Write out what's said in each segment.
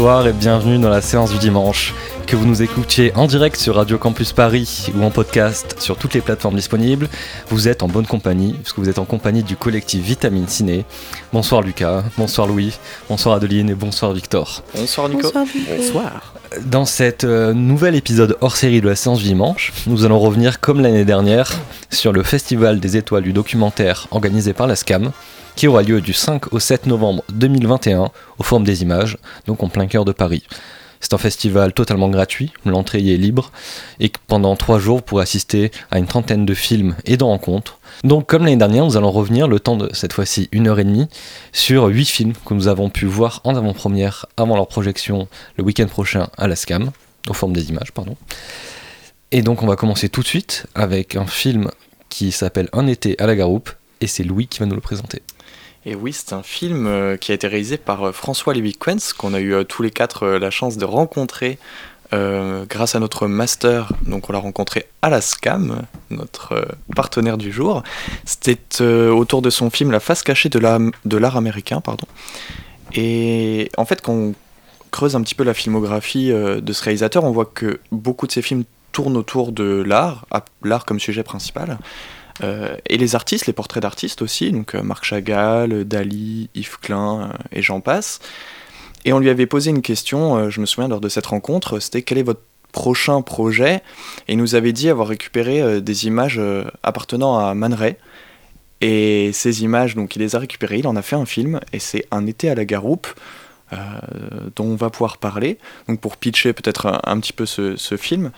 Bonsoir et bienvenue dans la séance du dimanche. Que vous nous écoutiez en direct sur Radio Campus Paris ou en podcast sur toutes les plateformes disponibles, vous êtes en bonne compagnie, puisque vous êtes en compagnie du collectif Vitamine Ciné. Bonsoir Lucas, bonsoir Louis, bonsoir Adeline et bonsoir Victor. Bonsoir Nico. Bonsoir. Nico. Bonsoir. Dans cet euh, nouvel épisode hors série de la séance du dimanche, nous allons revenir comme l'année dernière sur le Festival des étoiles du documentaire organisé par la SCAM qui aura lieu du 5 au 7 novembre 2021 au Forum des Images, donc en plein cœur de Paris. C'est un festival totalement gratuit, l'entrée est libre, et pendant trois jours pour assister à une trentaine de films et de rencontres. Donc comme l'année dernière, nous allons revenir le temps de cette fois-ci une heure et demie sur huit films que nous avons pu voir en avant-première avant leur projection le week-end prochain à la SCAM, au Forum des Images, pardon. Et donc on va commencer tout de suite avec un film qui s'appelle Un été à la Garoupe, et c'est Louis qui va nous le présenter. Et oui, c'est un film euh, qui a été réalisé par euh, François Lévy-Quens, qu'on a eu euh, tous les quatre la chance de rencontrer grâce à notre master. Donc on l'a rencontré à la SCAM, notre partenaire du jour. C'était autour de son film La face cachée de l'art américain. Pardon. Et en fait, quand on creuse un petit peu la filmographie de ce réalisateur, on voit que beaucoup de ses films tournent autour de l'art, l'art comme sujet principal. Euh, et les artistes, les portraits d'artistes aussi, donc euh, Marc Chagall, Dali, Yves Klein euh, et j'en passe. Et on lui avait posé une question, je me souviens lors de cette rencontre, c'était quel est votre prochain projet? Et il nous avait dit avoir récupéré des images appartenant à Man Ray. Et ces images, donc il les a récupérées, il en a fait un film, et c'est Un été à la Garoupe, dont on va pouvoir parler. Donc pour pitcher peut-être un, petit peu ce, film,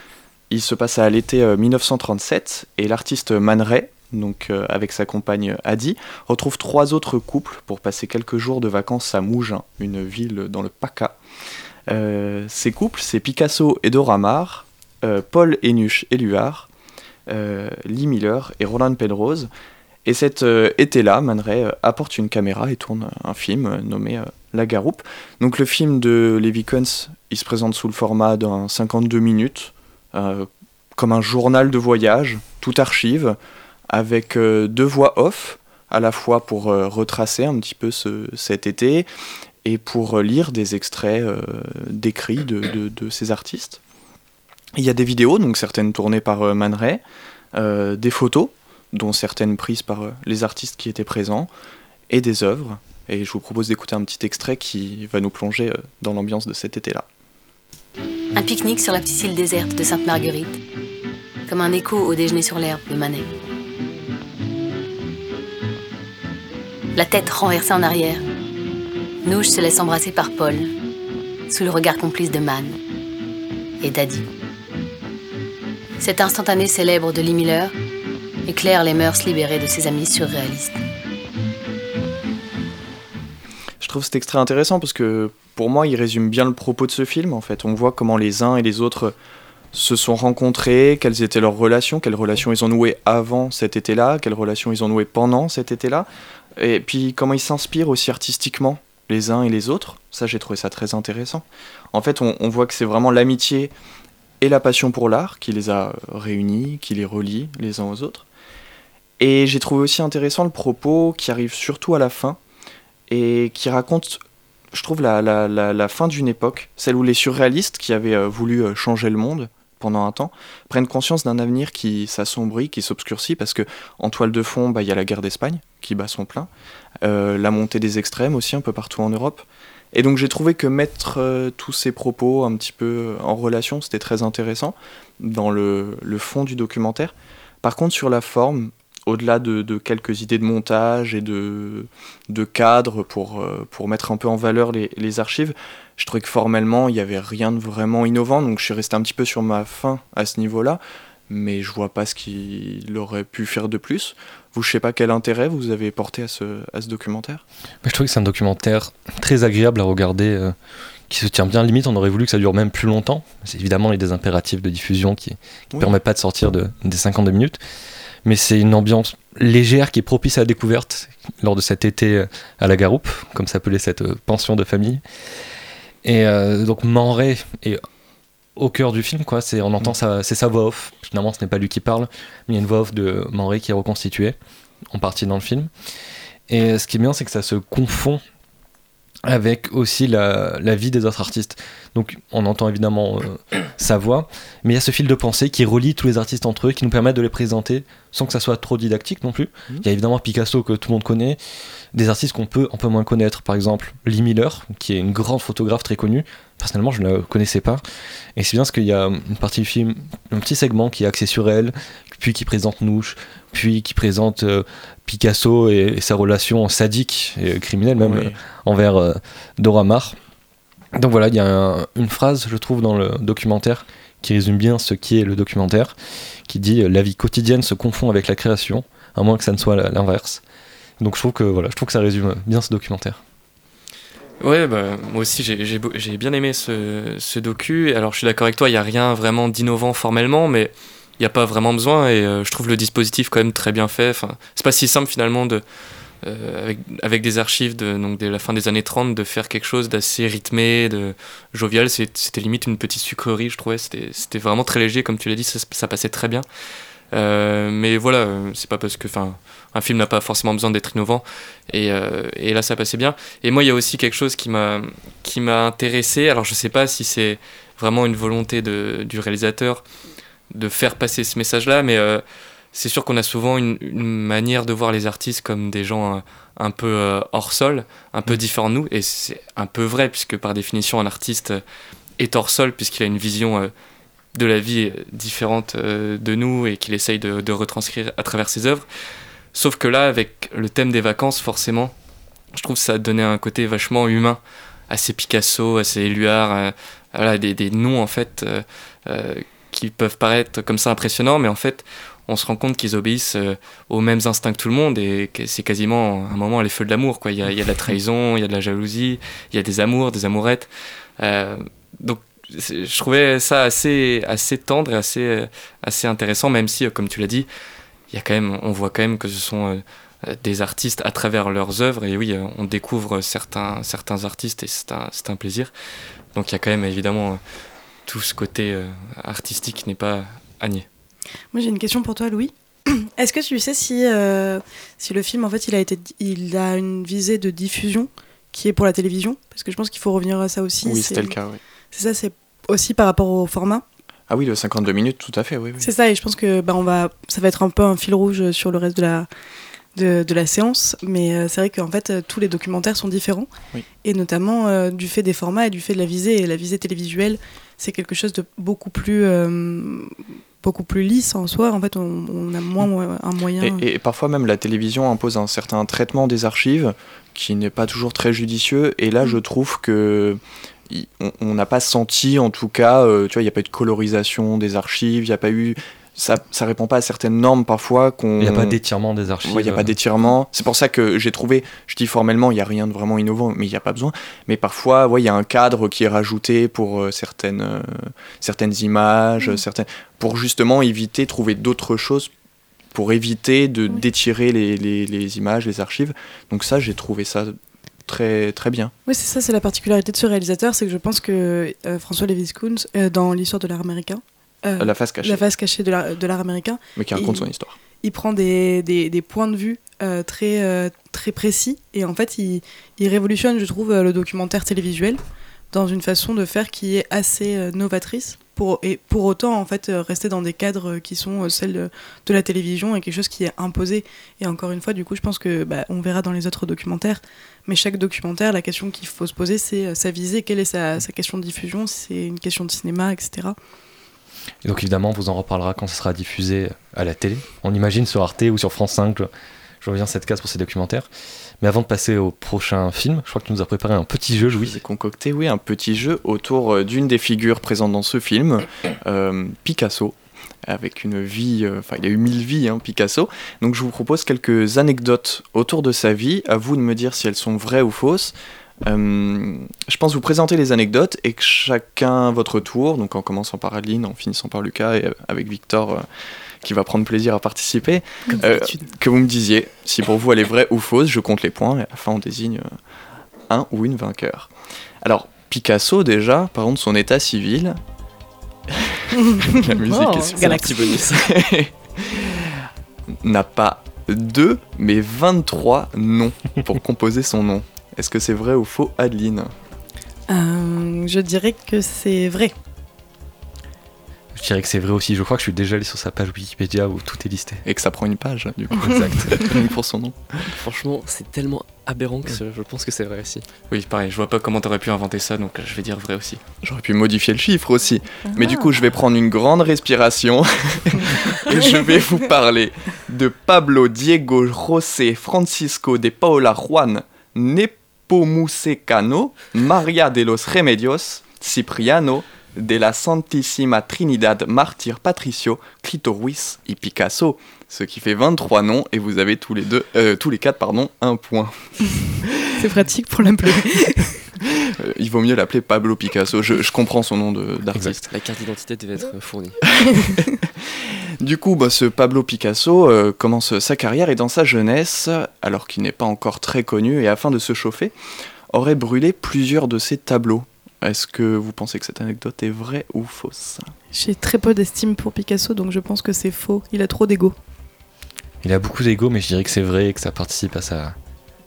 il se passe à l'été 1937 et l'artiste Man Ray, donc euh, avec sa compagne Adi, retrouve trois autres couples pour passer quelques jours de vacances à Mougins, une ville dans le PACA. Euh, ces couples, c'est Picasso et Dora Maar, euh, Paul Enuche et Luard, Lee Miller et Roland Penrose. Et cet été-là, Man Ray apporte une caméra et tourne un film nommé La Garoupe. Donc le film de Levi Kunz, il se présente sous le format d'un 52 minutes, comme un journal de voyage, tout archive, avec euh, deux voix off, à la fois pour euh, retracer un petit peu ce, cet été et pour lire des extraits d'écrits de, ces artistes. Il y a des vidéos, donc certaines tournées par Man Ray, des photos, dont certaines prises par les artistes qui étaient présents, et des œuvres. Et je vous propose d'écouter un petit extrait qui va nous plonger dans l'ambiance de cet été-là. Un pique-nique sur la petite île déserte de Sainte-Marguerite, comme un écho au déjeuner sur l'herbe de Manet. La tête renversée en arrière, Nouche se laisse embrasser par Paul, sous le regard complice de Man et Daddy. Cet instantané célèbre de Lee Miller éclaire les mœurs libérées de ses amis surréalistes. Je trouve cet extrait intéressant parce que pour moi, il résume bien le propos de ce film. En fait, on voit comment les uns et les autres se sont rencontrés, quelles étaient leurs relations, quelles relations ils ont nouées avant cet été-là, quelles relations ils ont nouées pendant cet été-là, et puis comment ils s'inspirent aussi artistiquement les uns et les autres. Ça, j'ai trouvé ça très intéressant. En fait, on, voit que c'est vraiment l'amitié et la passion pour l'art qui les a réunis, qui les relie les uns aux autres. Et j'ai trouvé aussi intéressant le propos qui arrive surtout à la fin et qui raconte je trouve, la, la, la, fin d'une époque, celle où les surréalistes qui avaient euh, voulu euh, changer le monde pendant un temps, prennent conscience d'un avenir qui s'assombrit, qui s'obscurcit, parce que en toile de fond, bah, il y a la guerre d'Espagne qui bat son plein, euh, la montée des extrêmes aussi un peu partout en Europe. Et donc j'ai trouvé que mettre tous ces propos un petit peu en relation, c'était très intéressant dans le, fond du documentaire. Par contre, sur la forme, au-delà de, quelques idées de montage et de, de cadre pour, euh, pour mettre un peu en valeur les, archives, je trouvais que formellement, il n'y avait rien de vraiment innovant, donc je suis resté un petit peu sur ma fin à ce niveau-là, mais je vois pas ce qu'il aurait pu faire de plus. Vous, je sais pas quel intérêt vous avez porté à ce, à ce documentaire Je trouve que c'est un documentaire très agréable à regarder, euh, qui se tient bien limite, on aurait voulu que ça dure même plus longtemps. C'est évidemment, il y a des impératifs de diffusion qui ne permettent pas de sortir de, des 52 minutes mais c'est une ambiance légère qui est propice à la découverte lors de cet été euh, à la Garoupe, comme s'appelait cette euh, pension de famille. Et euh, donc Manré est au cœur du film, quoi. C'est, on entend sa, c'est sa voix off. Finalement, ce n'est pas lui qui parle, mais il y a une voix off de Manré qui est reconstituée, en partie dans le film. Et ce qui est bien, c'est que ça se confond avec aussi la, la, vie des autres artistes. Donc on entend évidemment euh, sa voix, mais il y a ce fil de pensée qui relie tous les artistes entre eux, qui nous permet de les présenter sans que ça soit trop didactique non plus. Mmh. Il y a évidemment Picasso que tout le monde connaît, des artistes qu'on peut un peu moins connaître, par exemple Lee Miller, qui est une grande photographe très connue. Personnellement, je ne la connaissais pas. Et c'est bien parce qu'il y a une partie du film, un petit segment qui est axé sur elle, puis qui présente Nouche, puis qui présente euh, Picasso et, sa relation sadique et criminelle même euh, envers euh, Dora Maar. Donc voilà, il y a une phrase, je trouve, dans le documentaire qui résume bien ce qui est le documentaire, qui dit La vie quotidienne se confond avec la création, à moins que ça ne soit l'inverse. Donc je trouve que voilà, je trouve que ça résume bien ce documentaire. Ouais, bah, moi aussi j'ai bien aimé ce, ce, docu. Alors je suis d'accord avec toi, il n'y a rien vraiment d'innovant formellement, mais n'y a pas vraiment besoin et euh, je trouve le dispositif quand même très bien fait. Enfin, c'est pas si simple finalement de, euh, avec, des archives de, donc de la fin des années 30 de faire quelque chose d'assez rythmé, de jovial. C'était limite une petite sucrerie, je trouvais. C'était vraiment très léger, comme tu l'as dit, ça, passait très bien. Euh, mais voilà, c'est pas parce que un film n'a pas forcément besoin d'être innovant. Et, et, là, ça passait bien. Et moi, il y a aussi quelque chose qui m'a intéressé. Alors, je sais pas si c'est vraiment une volonté de, du réalisateur de faire passer ce message-là, mais euh, c'est sûr qu'on a souvent une, manière de voir les artistes comme des gens euh, un, peu euh, hors sol, un peu mm. différents de nous, et c'est un peu vrai, puisque par définition, un artiste est hors sol, puisqu'il a une vision de la vie différente de nous et qu'il essaye de, retranscrire à travers ses œuvres. Sauf que là, avec le thème des vacances, forcément, je trouve que ça donnait un côté vachement humain, assez Picasso, assez Éluard, voilà, des, des, noms en fait qui peuvent paraître comme ça impressionnants, mais en fait, on se rend compte qu'ils obéissent euh, aux mêmes instincts que tout le monde et que c'est quasiment un moment les feux de l'amour. Il, y a, de la trahison, il y a de la jalousie, il y a des amours, des amourettes. Euh, donc je trouvais ça assez, assez tendre et assez, assez intéressant, même si, comme tu l'as dit, y a quand même, on voit quand même que ce sont euh, des artistes à travers leurs œuvres. Et oui, on découvre certains, certains artistes et c'est un, un, plaisir. Donc il y a quand même évidemment tout ce côté euh, artistique n'est pas agné. Moi j'ai une question pour toi Louis. Est-ce que tu sais si, euh, si le film en fait il a, été, il a une visée de diffusion qui est pour la télévision? Parce que je pense qu'il faut revenir à ça aussi. Oui, c'était le cas, oui. C'est ça, c'est aussi par rapport au format? Ah oui, le 52 minutes, tout à fait, oui. oui. C'est ça, et je pense que bah, on va, ça va être un peu un fil rouge sur le reste de la, de, de la séance, mais euh, c'est vrai qu'en fait, tous les documentaires sont différents, et notamment du fait des formats et du fait de la visée. Et la visée télévisuelle, c'est quelque chose de beaucoup plus euh, beaucoup plus lisse en soi. En fait, on, a moins un moyen. Et, parfois même la télévision impose un certain traitement des archives qui n'est pas toujours très judicieux. Et là, je mm. trouve que on n'a pas senti, en tout cas, euh, tu vois, il n'y a pas eu de colorisation des archives, il n'y a pas eu ça, ça répond pas à certaines normes parfois qu'on. Il n'y a pas d'étirement des archives. Il n'y a pas d'étirement. C'est pour ça que j'ai trouvé, je dis formellement, il n'y a rien de vraiment innovant, mais il n'y a pas besoin. Mais parfois, il y a un cadre qui est rajouté pour euh, certaines, euh, certaines images, mm. certaines, pour justement éviter, trouver d'autres choses pour éviter de d'étirer les, les, les, images, les archives. Donc ça, j'ai trouvé ça très très bien. Oui, c'est ça, c'est la particularité de ce réalisateur, c'est que je pense que euh, François Lévis-Koons, dans l'histoire de l'art américain, euh, la face cachée. La face cachée de l'art américain. Mais qui raconte son histoire. Il prend des, des, des points de vue euh, très, euh, très précis et en fait il, il, révolutionne, je trouve, le documentaire télévisuel dans une façon de faire qui est assez novatrice pour, et pour autant en fait rester dans des cadres qui sont celles de, de, la télévision et quelque chose qui est imposé. Et encore une fois, du coup, je pense que bah, on verra dans les autres documentaires, mais chaque documentaire, la question qu'il faut se poser, c'est sa visée, quelle est sa, sa question de diffusion, c'est une question de cinéma, etc. Donc évidemment, on vous en reparlera quand ce sera diffusé à la télé. On imagine sur Arte ou sur France 5. Je reviens à cette case pour ces documentaires. Mais avant de passer au prochain film, je crois que tu nous as préparé un petit jeu, Louis. J'ai concocté, oui, un petit jeu autour euh, d'une des figures présentes dans ce film, euh, Picasso avec une vie, euh, enfin il a eu mille vies, hein, Picasso. Donc je vous propose quelques anecdotes autour de sa vie. À vous de me dire si elles sont vraies ou fausses. Euh, je pense vous présenter les anecdotes et que chacun à votre tour, donc en commençant par Adeline, en finissant par Lucas et euh, avec Victor euh, qui va prendre plaisir à participer, que vous me disiez si pour vous elle est vraie ou fausse, je compte les points et à la fin on désigne un ou une vainqueur. Alors Picasso déjà, par contre son état civil, la musique oh, est un petit bonus, n'a pas deux mais 23 noms pour composer son nom. Est-ce que c'est vrai ou faux, Adeline? Euh, je dirais que c'est vrai. Je dirais que c'est vrai aussi. Je crois que je suis déjà allé sur sa page Wikipédia où tout est listé. Et que ça prend une page, du coup. Exact. pour son nom. Franchement, c'est tellement aberrant que je pense que c'est vrai aussi. Oui, pareil, je vois pas comment t'aurais pu inventer ça, donc euh, je vais dire vrai aussi. J'aurais pu modifier le chiffre aussi. Mais du coup, je vais prendre une grande respiration et je vais vous parler de Pablo Diego José Francisco de Paola Juan Nepomuceno María de los Remedios Cipriano de la Santísima Trinidad Martyr Patricio Clito Ruiz et Picasso. Ce qui fait 23 noms et vous avez tous les deux, euh, tous les quatre pardon, un point. C'est pratique pour l'appeler. Euh, il vaut mieux l'appeler Pablo Picasso. Je, je comprends son nom d'artiste. La carte d'identité devait être fournie. Du coup, bah, ce Pablo Picasso euh, commence sa carrière et dans sa jeunesse, alors qu'il n'est pas encore très connu et afin de se chauffer, aurait brûlé plusieurs de ses tableaux. Est-ce que vous pensez que cette anecdote est vraie ou fausse? J'ai très peu d'estime pour Picasso, donc je pense que c'est faux. Il a trop d'ego. Il a beaucoup d'ego, mais je dirais que c'est vrai et que ça participe à sa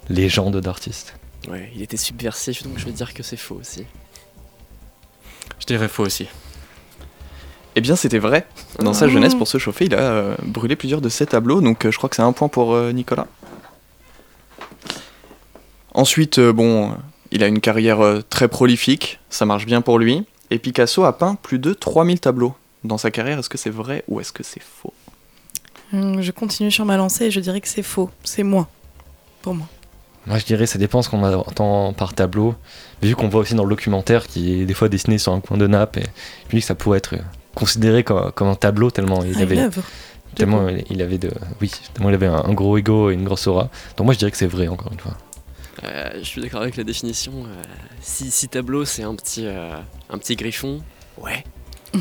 légende d'artiste. Ouais, il était subversif, donc je vais dire que c'est faux aussi. Je dirais faux aussi. Eh bien, c'était vrai. Dans sa jeunesse, pour se chauffer, il a euh, brûlé plusieurs de ses tableaux, donc euh, je crois que c'est un point pour euh, Nicolas. Ensuite, euh, bon, il a une carrière euh, très prolifique, ça marche bien pour lui, et Picasso a peint plus de 3000 tableaux dans sa carrière. Est-ce que c'est vrai ou est-ce que c'est faux? Hum, Je continue sur ma lancée et je dirais que c'est faux. C'est moi. Pour moi. Moi, je dirais ça dépend ce qu'on entend par tableau. Vu qu'on voit aussi dans le documentaire qui est des fois dessiné sur un coin de nappe, et je me dis que ça pourrait être considéré comme, comme un tableau tellement il Ah, avait, une œuvre. tellement il- il avait de, oui, tellement il avait un, un gros ego et une grosse aura. Donc moi, je dirais que c'est vrai encore une fois. Euh, je suis d'accord avec la définition. euh, si, si tableau, c'est un petit, euh, un petit griffon, ouais.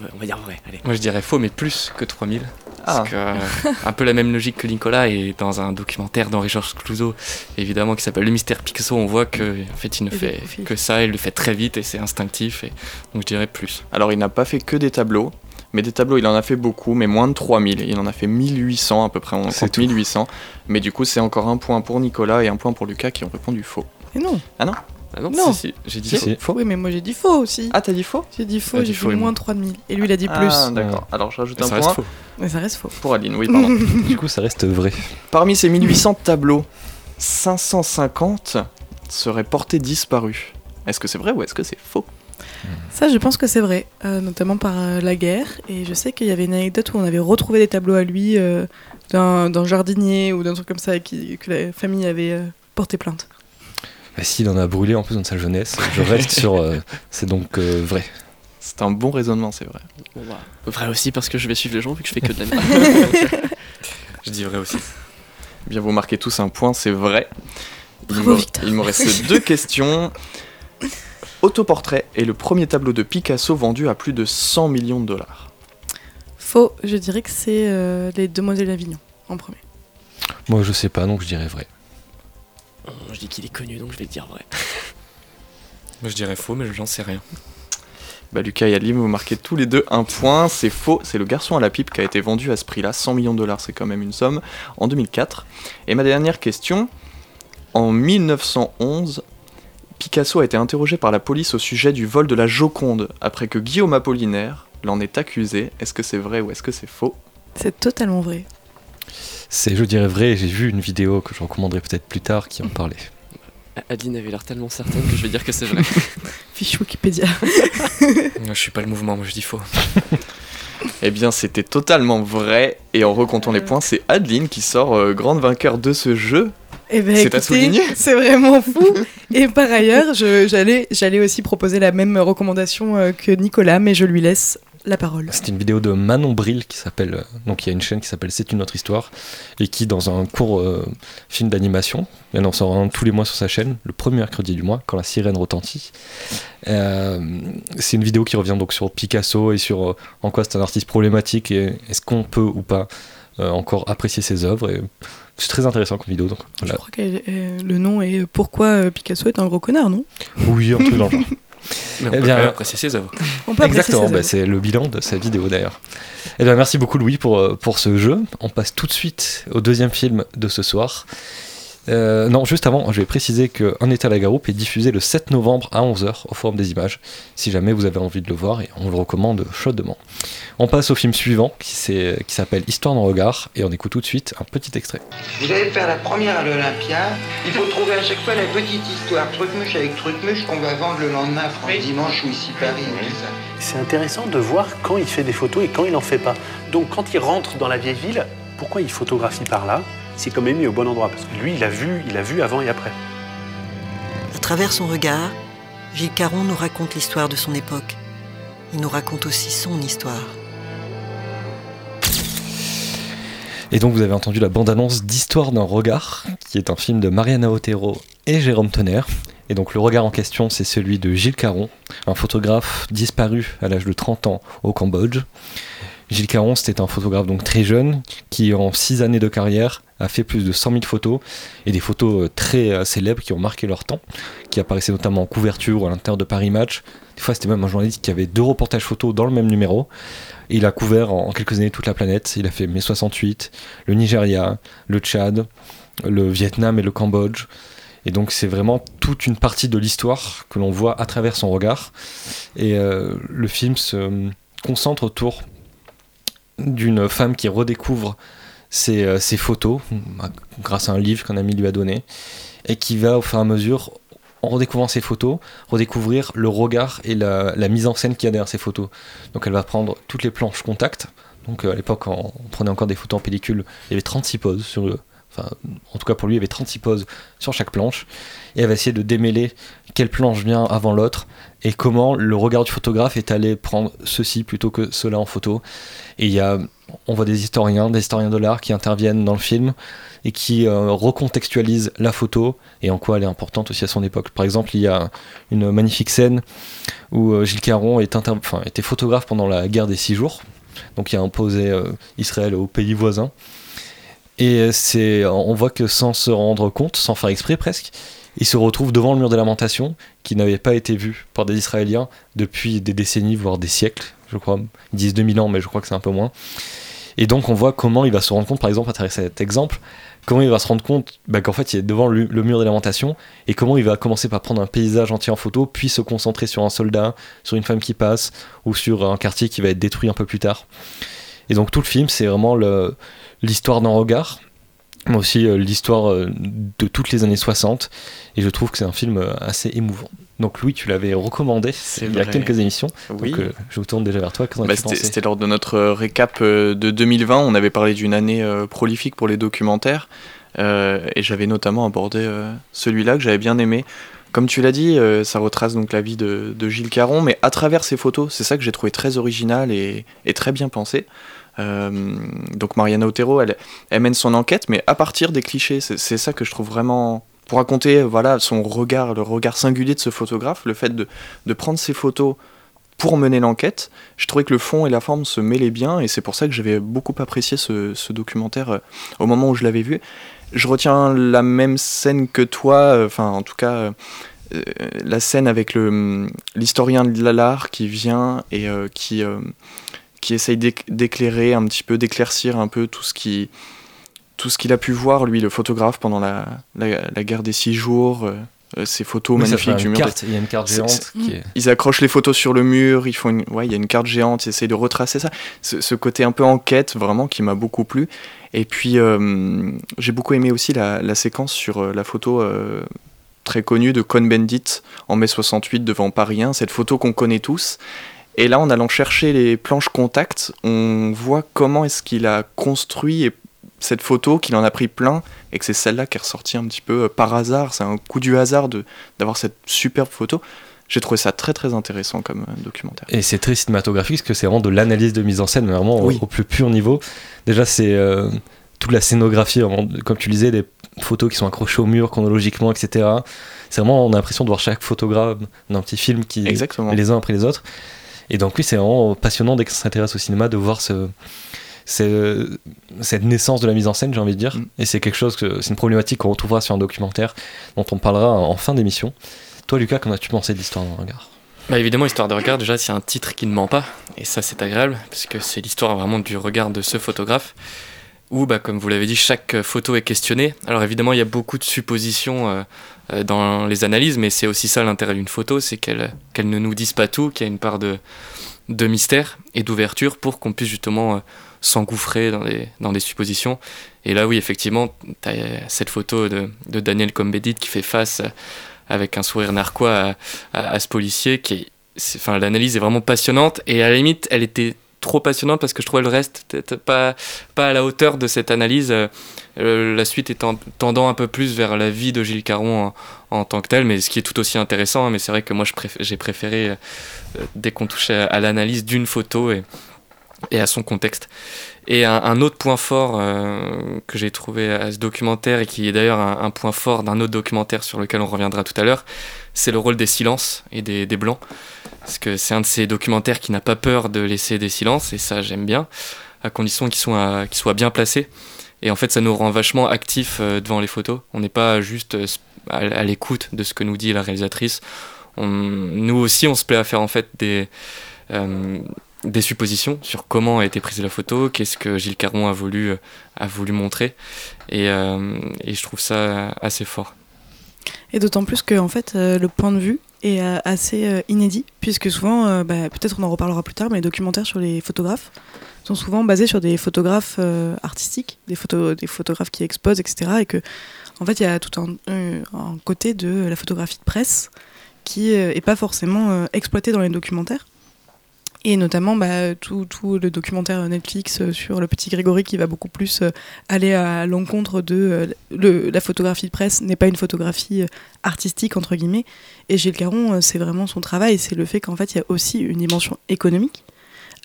Ouais, On va dire vrai, allez. Moi je dirais faux, mais plus que 3000. Ah. Parce que, euh, un peu la même logique que Nicolas, et dans un documentaire d'Henri-Georges Clouzot, évidemment, qui s'appelle Le Mystère Picasso, on voit que en fait, il ne fait que ça, il le fait très vite et c'est instinctif. Et, donc je dirais plus. Alors, il n'a pas fait que des tableaux, mais des tableaux, il en a fait beaucoup, mais moins de 3000. Il en a fait 1800 à peu près, on C'est compte tout. 1800. Mais du coup, c'est encore un point pour Nicolas et un point pour Lucas qui ont répondu faux. Et non. Ah non Non. Si, si, j'ai dit Si, faux. si. Faux Oui, mais moi j'ai dit faux aussi. Ah, t'as dit faux? J'ai dit faux, Ah, j'ai et moins moi. 3000. Et lui, il a dit plus. Ah, d'accord. Alors, je rajoute Mais un ça point reste faux. Mais ça reste faux. pour Adeline, oui, pardon. Du coup, ça reste vrai. Parmi ces 1800 tableaux, 550 seraient portés disparus. Est-ce que c'est vrai ou est-ce que c'est faux? Ça, je pense que c'est vrai, euh, notamment par euh, la guerre. Et je sais qu'il y avait une anecdote où on avait retrouvé des tableaux à lui euh, d'un jardinier ou d'un truc comme ça et qui, que la famille avait euh, porté plainte. Bah, S'il en a brûlé en plus dans sa jeunesse, je reste sur. euh, c'est donc euh, vrai. C'est un bon raisonnement, c'est vrai. Bon, bah, Vrai aussi parce que je vais suivre les gens vu que je fais que de la Je dis vrai aussi. Eh Bien, vous marquez tous un point, c'est vrai. Il me reste deux questions. Autoportrait est le premier tableau de Picasso vendu à plus de 100 millions de dollars. Faux, je dirais que c'est euh, les Demoiselles d'Avignon en premier. Moi, je sais pas, donc je dirais vrai. Je dis qu'il est connu donc je vais le dire vrai. Moi je dirais faux, mais j'en sais rien. Bah, Lucas et Alim, vous marquez tous les deux un point. C'est faux, c'est le garçon à la pipe qui a été vendu à ce prix-là. 100 millions de dollars, c'est quand même une somme, en 2004. Et ma dernière question. En 1911, Picasso a été interrogé par la police au sujet du vol de la Joconde, après que Guillaume Apollinaire l'en est accusé. Est-ce que c'est vrai ou est-ce que c'est faux? C'est totalement vrai. C'est, je dirais vrai. J'ai vu une vidéo que je recommanderai peut-être plus tard qui en parlait. Adeline avait l'air tellement certaine que je vais dire que c'est vrai. Fiche Wikipédia. Je suis pas le mouvement, moi je dis faux. Eh bien, c'était totalement vrai. Et en recomptant les points, c'est Adeline qui sort euh, grande vainqueur de ce jeu. Eh ben, C'est à souligner. C'est vraiment fou. Et par ailleurs, j'allais aussi proposer la même recommandation euh, que Nicolas, mais je lui laisse la parole. C'est une vidéo de Manon Bril qui s'appelle. euh, Donc il y a une chaîne qui s'appelle C'est une autre histoire et qui, dans un court euh, film d'animation, elle en sort un tous les mois sur sa chaîne, le premier mercredi du mois, quand la sirène retentit. Euh, c'est une vidéo qui revient donc sur Picasso et sur euh, en quoi c'est un artiste problématique et est-ce qu'on peut ou pas euh, encore apprécier ses œuvres. Et c'est très intéressant comme vidéo. Donc, Je crois que euh, le nom est Pourquoi Picasso est un gros connard, non? Oui, un truc dans le genre. Mais on Eh peut bien, apprécier ses œuvres. On peut apprécier Exactement, bah, c'est le bilan de sa vidéo d'ailleurs. Eh bien, merci beaucoup Louis pour, euh, pour ce jeu. On passe tout de suite au deuxième film de ce soir. Euh, non, juste avant, je vais préciser qu'un état à la garoupe est diffusé le 7 novembre à 11h au Forum des Images, si jamais vous avez envie de le voir, et on le recommande chaudement. On passe au film suivant, qui s'appelle Histoire d'un regard, et on écoute tout de suite un petit extrait. Vous allez faire la première à l'Olympia. Il faut trouver à chaque fois la petite histoire, truc-muche avec truc-muche, qu'on va vendre le lendemain, France Dimanche ou ici Paris, et tout ça. C'est intéressant de voir quand il fait des photos et quand il n'en fait pas. Donc quand il rentre dans la vieille ville, pourquoi il photographie par là? C'est quand même mis au bon endroit parce que lui, il a vu, il a vu avant et après. À travers son regard, Gilles Caron nous raconte l'histoire de son époque. Il nous raconte aussi son histoire. Et donc vous avez entendu la bande-annonce d'Histoire d'un regard, qui est un film de Mariana Otero et Jérôme Tonnerre. Et donc le regard en question, c'est celui de Gilles Caron, un photographe disparu à l'âge de 30 ans au Cambodge. Gilles Caron, c'était un photographe donc très jeune, qui en 6 années de carrière a fait plus de 100 000 photos, et des photos euh, très euh, célèbres qui ont marqué leur temps, qui apparaissaient notamment en couverture ou à l'intérieur de Paris Match. Des fois c'était même un journaliste qui avait deux reportages photos dans le même numéro. Il a couvert en quelques années toute la planète. Il a fait mai 68, le Nigeria, le Tchad, le Vietnam et le Cambodge. Et donc c'est vraiment toute une partie de l'histoire que l'on voit à travers son regard. Et euh, le film se concentre autour d'une femme qui redécouvre ses, euh, photos bah, grâce à un livre qu'un ami lui a donné et qui va au fur et à mesure en redécouvrant ses photos, redécouvrir le regard et la, mise en scène qu'il y a derrière ces photos. Donc elle va prendre toutes les planches contact. Donc euh, à l'époque, on prenait encore des photos en pellicule, il y avait 36 poses sur. Enfin, en tout cas pour lui, il y avait 36 poses sur chaque planche. Et elle va essayer de démêler quelle planche vient avant l'autre et comment le regard du photographe est allé prendre ceci plutôt que cela en photo. Et il y a, on voit des historiens, des historiens de l'art qui interviennent dans le film et qui euh, recontextualisent la photo et en quoi elle est importante aussi à son époque. Par exemple, il y a une magnifique scène où euh, Gilles Caron était photographe pendant la guerre des six jours, donc il a imposé euh, Israël aux pays voisins. Et c'est, on voit que sans se rendre compte, sans faire exprès presque, il se retrouve devant le mur des lamentations qui n'avait pas été vu par des Israéliens depuis des décennies, voire des siècles, je crois. Ils disent 2000 ans, mais je crois que c'est un peu moins. Et donc on voit comment il va se rendre compte, par exemple, à travers cet exemple, comment il va se rendre compte bah, qu'en fait il est devant le, le mur des lamentations et comment il va commencer par prendre un paysage entier en photo, puis se concentrer sur un soldat, sur une femme qui passe ou sur un quartier qui va être détruit un peu plus tard. Et donc tout le film, c'est vraiment l'histoire d'un regard, aussi euh, l'histoire euh, de toutes les années 60. Et je trouve que c'est un film euh, assez émouvant. Donc Louis, tu l'avais recommandé il y a quelques émissions. Oui. Donc euh, je vous tourne déjà vers toi. Bah, c'était lors de notre récap de 2020. On avait parlé d'une année prolifique pour les documentaires. et j'avais notamment abordé celui-là que j'avais bien aimé. Comme tu l'as dit, ça retrace donc la vie de, de Gilles Caron, mais à travers ses photos. C'est ça que j'ai trouvé très original et, et très bien pensé. Euh, donc Mariana Otero, elle, mène son enquête, mais à partir des clichés. C'est ça que je trouve vraiment pour raconter voilà son regard, le regard singulier de ce photographe, le fait de, prendre ses photos pour mener l'enquête. Je trouvais que le fond et la forme se mêlaient bien, et c'est pour ça que j'avais beaucoup apprécié ce, documentaire euh, au moment où je l'avais vu. Je retiens la même scène que toi, euh, enfin en tout cas la scène avec l'historien de l'art qui vient et qui qui essaye d'éc- d'éclairer un petit peu, d'éclaircir un peu tout ce qui tout ce qu'il a pu voir lui, le photographe pendant la, la, la guerre des six jours. euh, euh, ces photos Oui, magnifiques du mur carte, Il y a une carte géante c'est- qui est. ils accrochent les photos sur le mur, ils font une... ouais, il y a une carte géante, ils essayent de retracer ça. Ce, ce côté un peu enquête, vraiment, qui m'a beaucoup plu. Et puis, euh, j'ai beaucoup aimé aussi la, la séquence sur euh, la photo très connue de Cohn-Bendit en mai 68 devant Paris 1, cette photo qu'on connaît tous. Et là, en allant chercher les planches contact, on voit comment est-ce qu'il a construit et- cette photo, qu'il en a pris plein, et que c'est celle-là qui est ressortie un petit peu euh, par hasard. C'est un coup du hasard d'avoir cette superbe photo. J'ai trouvé ça très très intéressant comme euh, documentaire. Et c'est très cinématographique parce que c'est vraiment de l'analyse de mise en scène, mais vraiment au- plus pur niveau. Déjà, c'est euh, toute la scénographie, vraiment, comme tu le disais, des photos qui sont accrochées au mur chronologiquement, etc. C'est vraiment, on a l'impression de voir chaque photogramme d'un petit film qui Exactement. les uns après les autres. Et donc, oui, c'est vraiment passionnant dès qu'on s'intéresse au cinéma de voir ce, ce- cette naissance de la mise en scène, j'ai envie de dire. Mm. Et c'est quelque chose que c'est une problématique qu'on retrouvera sur un documentaire dont on parlera en fin d'émission. Toi, Lucas, qu'en as-tu pensé de l'histoire d'un regard? Bah évidemment, Histoire de regard, déjà, c'est un titre qui ne ment pas. Et ça, c'est agréable, parce que c'est l'histoire vraiment du regard de ce photographe. Où, bah, comme vous l'avez dit, chaque photo est questionnée. Alors évidemment, il y a beaucoup de suppositions dans les analyses, mais c'est aussi ça l'intérêt d'une photo, c'est qu'elle ne nous dise pas tout, qu'il y a une part de, de mystère et d'ouverture pour qu'on puisse justement s'engouffrer dans des, dans suppositions. Et là, oui, effectivement, tu as cette photo de, de Daniel Combedit qui fait face avec un sourire narquois à, à, ce policier. Qui enfin, l'analyse est vraiment passionnante et à la limite, elle était trop passionnante parce que je trouvais le reste pas, pas à la hauteur de cette analyse. Euh, la suite étant tendant un peu plus vers la vie de Gilles Caron en, tant que tel, mais ce qui est tout aussi intéressant. Hein, mais c'est vrai que moi, j'ai préféré, euh, dès qu'on touchait à, à l'analyse d'une photo et, et à son contexte. Et un, autre point fort euh, que j'ai trouvé à ce documentaire, et qui est d'ailleurs un, point fort d'un autre documentaire sur lequel on reviendra tout à l'heure, c'est le rôle des silences et des, blancs. Parce que c'est un de ces documentaires qui n'a pas peur de laisser des silences, et ça j'aime bien, à condition qu'ils soient, qu'ils soient bien placés. Et en fait, ça nous rend vachement actifs euh, devant les photos. On n'est pas juste euh, à, l'écoute de ce que nous dit la réalisatrice. Nous aussi, on se plaît à faire en fait des des suppositions sur comment a été prise la photo, qu'est-ce que Gilles Caron a voulu, a voulu montrer. Et, euh, et je trouve ça assez fort. Et d'autant plus que fait, euh, le point de vue est euh, assez inédit, puisque souvent, bah, peut-être on en reparlera plus tard, mais les documentaires sur les photographes sont souvent basés sur des photographes artistiques, des, photos, des photographes qui exposent, etc. Et que, en fait, il y a tout un, un, côté de la photographie de presse qui n'est pas forcément exploité dans les documentaires. Et notamment bah, tout, le documentaire Netflix euh, sur le petit Grégory qui va beaucoup plus euh, aller à l'encontre de euh, la photographie de presse n'est pas une photographie artistique entre guillemets. Et Gilles Caron, c'est vraiment son travail, c'est le fait qu'en fait il y a aussi une dimension économique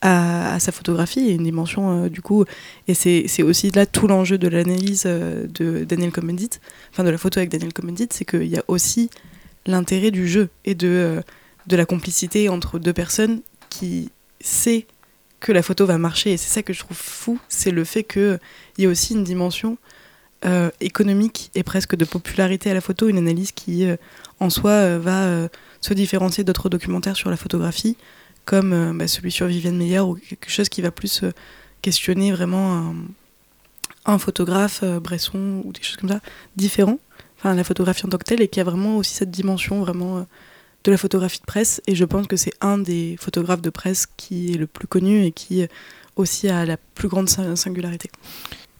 à, sa photographie et une dimension du coup, et c'est aussi là tout l'enjeu de l'analyse de Daniel Commandit, enfin de la photo avec Daniel Commandit, c'est qu'il y a aussi l'intérêt du jeu et de de la complicité entre deux personnes qui sait que la photo va marcher. Et c'est ça que je trouve fou, c'est le fait qu'il y a aussi une dimension euh, économique et presque de popularité à la photo, une analyse qui, euh, en soi, euh, va se différencier d'autres documentaires sur la photographie, comme bah, celui sur Vivienne Meyer, ou quelque chose qui va plus questionner vraiment un, photographe, Bresson, ou des choses comme ça, différents, enfin la photographie en tant que telle, et qui a vraiment aussi cette dimension vraiment de la photographie de presse et je pense que c'est un des photographes de presse qui est le plus connu et qui aussi a la plus grande singularité.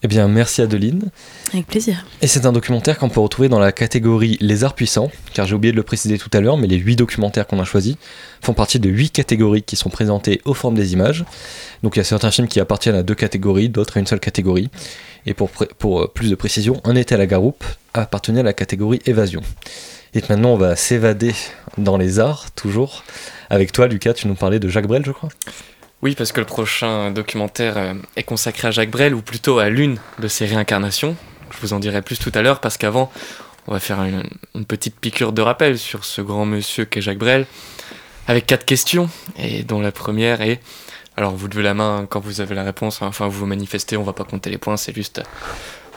Eh bien, merci Adeline. Avec plaisir. Et c'est un documentaire qu'on peut retrouver dans la catégorie Les arts puissants, car j'ai oublié de le préciser tout à l'heure, mais les huit documentaires qu'on a choisis font partie de huit catégories qui sont présentées aux formes des images. Donc il y a certains films qui appartiennent à deux catégories, d'autres à une seule catégorie. Et pour, pour euh, plus de précision, Un été à la garoupe appartenait à la catégorie Évasion. Et maintenant, on va s'évader dans les arts, toujours. Avec toi, Lucas, tu nous parlais de Jacques Brel, je crois Oui, parce que le prochain documentaire euh, est consacré à Jacques Brel, ou plutôt à l'une de ses réincarnations. Je vous en dirai plus tout à l'heure, parce qu'avant, on va faire une, petite piqûre de rappel sur ce grand monsieur qu'est Jacques Brel, avec quatre questions, et dont la première est... Alors, vous levez la main quand vous avez la réponse, hein. enfin, vous vous manifestez, on va pas compter les points, c'est juste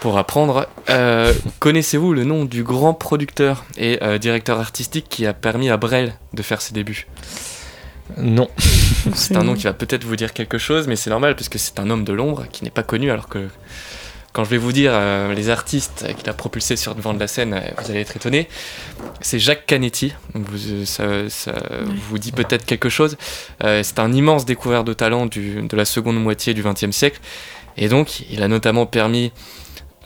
pour apprendre. Euh, connaissez-vous le nom du grand producteur et euh, directeur artistique qui a permis à Brel de faire ses débuts? Non. c'est un nom qui va peut-être vous dire quelque chose, mais c'est normal parce que c'est un homme de l'ombre qui n'est pas connu alors que quand je vais vous dire euh, les artistes qu'il a propulsés sur le devant de la scène, vous allez être étonné. C'est Jacques Canetti. Vous, ça, vous dit peut-être quelque chose. c'est un immense découvert de talent du, de la seconde moitié du XXe siècle. Et donc, il a notamment permis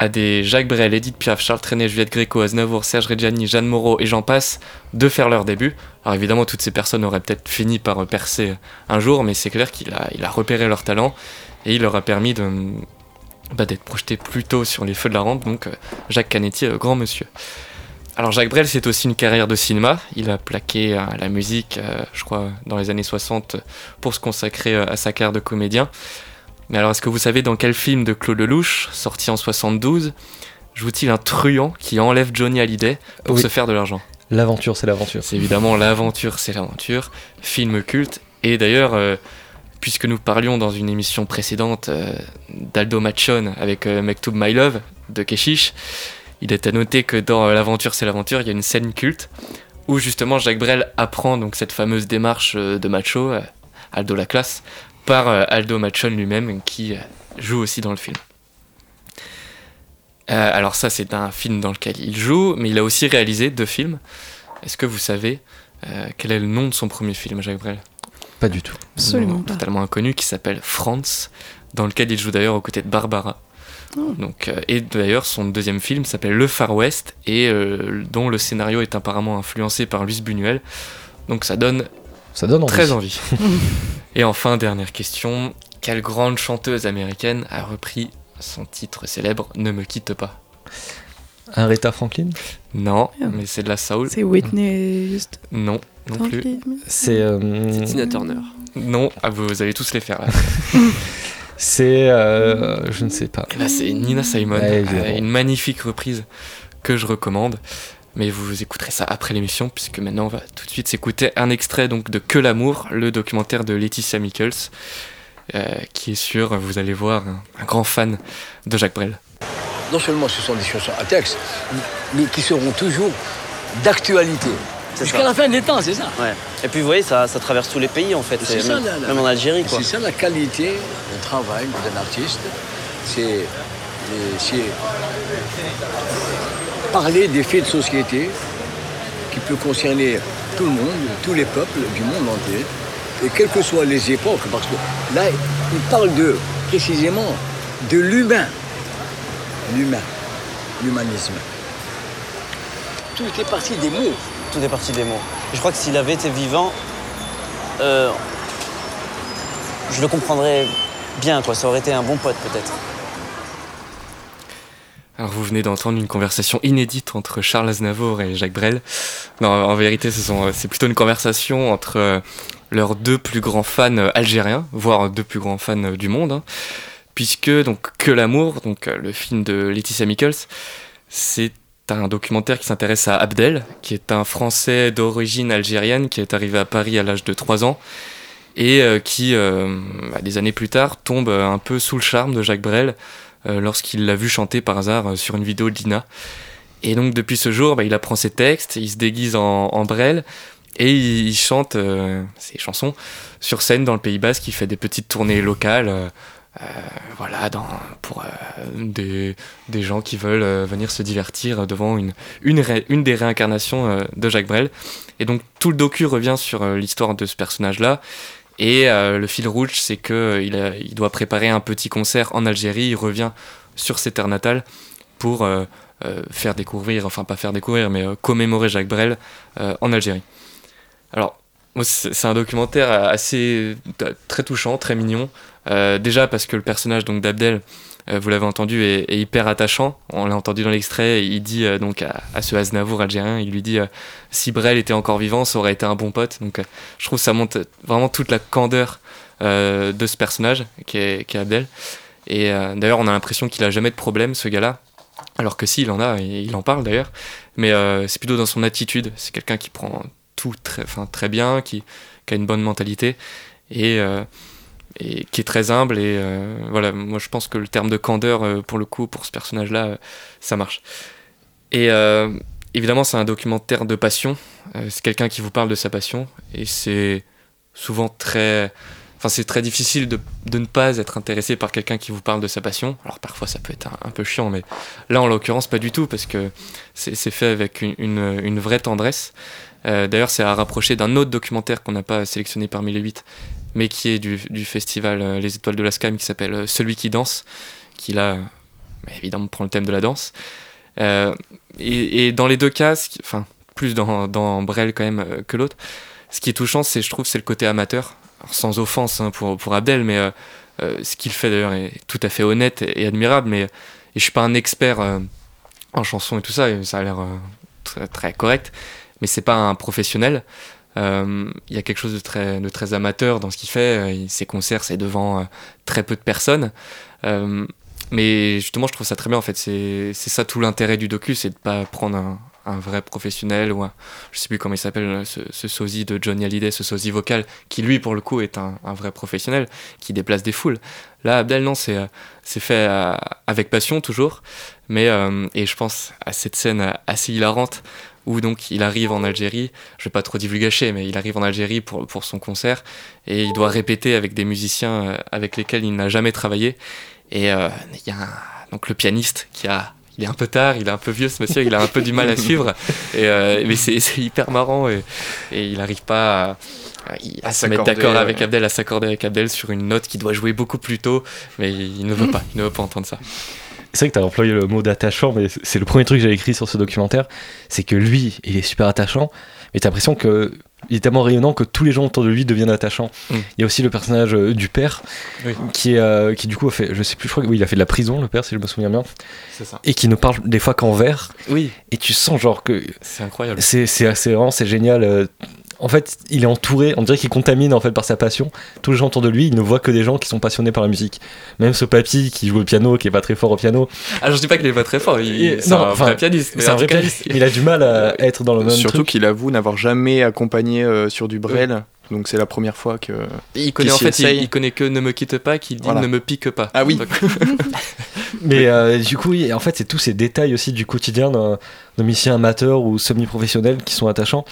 à des Jacques Brel, Edith Piaf, Charles Trenet, Juliette Gréco, Aznavour, Serge Reggiani, Jeanne Moreau et j'en passe de faire leur début. Alors évidemment, toutes ces personnes auraient peut-être fini par percer un jour, mais c'est clair qu'il a, repéré leur talent et il leur a permis bah, d'être projeté plus tôt sur les feux de la rampe. Donc euh, Jacques Canetti, euh, grand monsieur. Alors Jacques Brel, c'est aussi une carrière de cinéma. Il a plaqué à la musique, euh, je crois, dans les années 60 pour se consacrer à sa carrière de comédien. Mais alors, est-ce que vous savez dans quel film de Claude Lelouch, sorti en 72, joue-t-il un truand qui enlève Johnny Hallyday pour se faire de l'argent? L'aventure, c'est l'aventure. C'est évidemment l'aventure, c'est l'aventure. Film culte. Et d'ailleurs, euh, puisque nous parlions dans une émission précédente euh, d'Aldo Machon avec euh, Mektoub My Love de Keshish, il est à noter que dans L'aventure, c'est l'aventure, il y a une scène culte où justement Jacques Brel apprend donc cette fameuse démarche de macho, Aldo la classe, par euh, Aldo Machon lui-même, qui euh, joue aussi dans le film. Euh, alors ça, c'est un film dans lequel il joue, mais il a aussi réalisé deux films. Est-ce que vous savez euh, quel est le nom de son premier film, Jacques Brel? Pas du tout. Absolument Non, pas. Totalement inconnu, qui s'appelle Franz, dans lequel il joue d'ailleurs aux côtés de Barbara. Oh. Donc, euh, et d'ailleurs, son deuxième film s'appelle Le Far West, et euh, dont le scénario est apparemment influencé par Luce Buñuel. Donc ça donne Ça donne envie. très envie. et enfin, dernière question. Quelle grande chanteuse américaine a repris son titre célèbre Ne me quitte pas? Rita Franklin? Non, mais c'est de la soul. C'est Whitney juste. Non, non plus. C'est. euh, C'est Tina Turner. Non, ah, vous, vous allez tous les faire là. C'est. euh, je ne sais pas. Là, c'est Nina Simon, une magnifique reprise que je recommande. Mais vous écouterez ça après l'émission, puisque maintenant on va tout de suite s'écouter un extrait donc de Que l'amour, le documentaire de Laetitia Michels, euh, qui est sur, vous allez voir, un, un grand fan de Jacques Brel. non seulement ce sont des chansons à texte, mais qui seront toujours d'actualité. Jusqu'à la fin des temps, c'est ça. Ouais. Et puis vous voyez, ça, ça traverse tous les pays en fait, C'est ça, même, en Algérie quoi. C'est ça la qualité du travail d'un artiste. C'est c'est parler des faits de société qui peut concerner tout le monde, tous les peuples du monde entier, et quelles que soient les époques, parce que là, il parle de précisément de l'humain, l'humain, l'humanisme. Tout est parti des mots. Tout est parti des mots. Je crois que s'il avait été vivant, euh, je le comprendrais bien. Ça aurait été un bon pote peut-être. Alors vous venez d'entendre une conversation inédite entre Charles Aznavour et Jacques Brel. Non, en vérité, ce sont- c'est plutôt une conversation entre euh, leurs deux plus grands fans euh, algériens, voire deux plus grands fans euh, du monde, hein. puisque donc Que l'amour, donc euh, le film de Laetitia Michels, c'est un documentaire qui s'intéresse à Abdel, qui est un Français d'origine algérienne qui est arrivé à Paris à l'âge de 3 ans et euh, qui, euh, bah, des années plus tard, tombe euh, un peu sous le charme de Jacques Brel euh, lorsqu'il l'a vu chanter par hasard euh, sur une vidéo de Lina. Et donc depuis ce jour, bah, il apprend ses textes, il se déguise en, en Brel et il, chante euh, ses chansons sur scène dans le Pays Basque. Il fait des petites tournées locales, euh, euh, voilà, pour euh, des, gens qui veulent euh, venir se divertir devant une, une, des réincarnations euh, de Jacques Brel. Et donc tout le docu revient sur euh, l'histoire de ce personnage-là. Et euh, le fil rouge, c'est que euh, doit préparer un petit concert en Algérie. Il revient sur ses terres natales pour euh, faire découvrir, enfin pas faire découvrir, mais commémorer Jacques Brel en Algérie. Alors, c'est un documentaire assez très touchant, très mignon. Déjà parce que le personnage donc d'Abdel, vous l'avez entendu, est, hyper attachant. On l'a entendu dans l'extrait. Il dit euh, donc à, ce Aznavour algérien, il lui dit euh, si Brel était encore vivant, ça aurait été un bon pote. Donc, euh, je trouve que ça montre vraiment toute la candeur euh, de ce personnage qui est, Abdel. Et euh, d'ailleurs, on a l'impression qu'il a jamais de problème, ce gars-là. Alors que si, il en a, et il en parle d'ailleurs. Mais euh, c'est plutôt dans son attitude. C'est quelqu'un qui prend tout très, très bien, qui, a une bonne mentalité et, euh, et qui est très humble. Et euh, voilà, moi je pense que le terme de candeur, euh, pour le coup, pour ce personnage-là, euh, ça marche. Et évidemment, c'est un documentaire de passion. C'est quelqu'un qui vous parle de sa passion. Et c'est souvent très. Enfin, c'est très difficile de, de ne pas être intéressé par quelqu'un qui vous parle de sa passion. Alors parfois ça peut être un, peu chiant, mais là en l'occurrence pas du tout, parce que c'est fait avec une, une, une vraie tendresse. D'ailleurs, c'est à rapprocher d'un autre documentaire qu'on n'a pas sélectionné parmi les huit, mais qui est du, festival euh, Les Étoiles de la Scam, qui s'appelle euh, Celui qui danse, qui là, euh, bah, évidemment, prend le thème de la danse. Et, dans les deux cas, enfin, plus dans, dans Brel quand même que l'autre, ce qui est touchant, c'est, je trouve, c'est le côté amateur. Sans offense hein, pour, pour Abdel, mais ce qu'il fait d'ailleurs est tout à fait honnête et, admirable. Mais et je suis pas un expert en chanson et tout ça, ça a l'air très, très correct, mais c'est pas un professionnel. Euh, Il y a quelque chose de très, amateur dans ce qu'il fait. Euh, Ses concerts, c'est devant euh, très peu de personnes. Mais justement, je trouve ça très bien en fait. C'est ça tout l'intérêt du docu, c'est de pas prendre un, vrai professionnel ou un, je sais plus comment il s'appelle, ce, ce sosie de Johnny Hallyday, ce sosie vocal, qui lui pour le coup est un, vrai professionnel, qui déplace des foules. Là, Abdel, non, c'est fait avec passion toujours, mais et je pense à cette scène assez hilarante où donc il arrive en Algérie, je vais pas trop divulgacher, mais il arrive en Algérie pour, pour son concert et il doit répéter avec des musiciens euh, avec lesquels il n'a jamais travaillé. Et euh, il y a un- donc le pianiste qui a il est un peu tard, il est un peu vieux ce monsieur, il a un peu du mal à suivre. Et, euh, mais c'est hyper marrant et, et il n'arrive pas à, à- à se mettre s'accorder, d'accord avec Abdel, à s'accorder avec Abdel sur une note qui doit jouer beaucoup plus tôt, mais il ne veut pas, il ne veut pas entendre ça. C'est vrai que tu as employé le mot d'attachant, mais c'est le premier truc que j'ai écrit sur ce documentaire. C'est que lui, il est super attachant, mais t'as l'impression que il est tellement rayonnant que tous les gens autour de lui deviennent attachants. Mm. Il y a aussi le personnage euh, du père, Oui. qui, euh, qui du coup a fait, je sais plus, je crois que oui, il a fait de la prison, le père, si je me souviens bien, C'est ça. et qui ne parle des fois qu'en vers. Oui, Et tu sens genre que c'est incroyable. c'est assez vraiment, c'est génial. euh, En fait, il est entouré, on dirait qu'il contamine en fait par sa passion. Tous les gens autour de lui, il ne voit que des gens qui sont passionnés par la musique. Même ce papy qui joue au piano, qui est pas très fort au piano, Ah, je dis pas qu'il est pas très fort, il, c'est non, un vrai pianiste. c'est un vrai pianiste. Il a du mal à être dans le même Surtout qu'il avoue n'avoir jamais accompagné euh, sur du Brel. Donc c'est la première fois que. Il connaît en fait, il, connaît que ne me quitte pas, qu'il dit Voilà. ne me pique pas. Ah oui. Mais euh, du coup, en fait, c'est tous ces détails aussi du quotidien d'un d'un musicien amateur ou semi-professionnel qui sont attachants.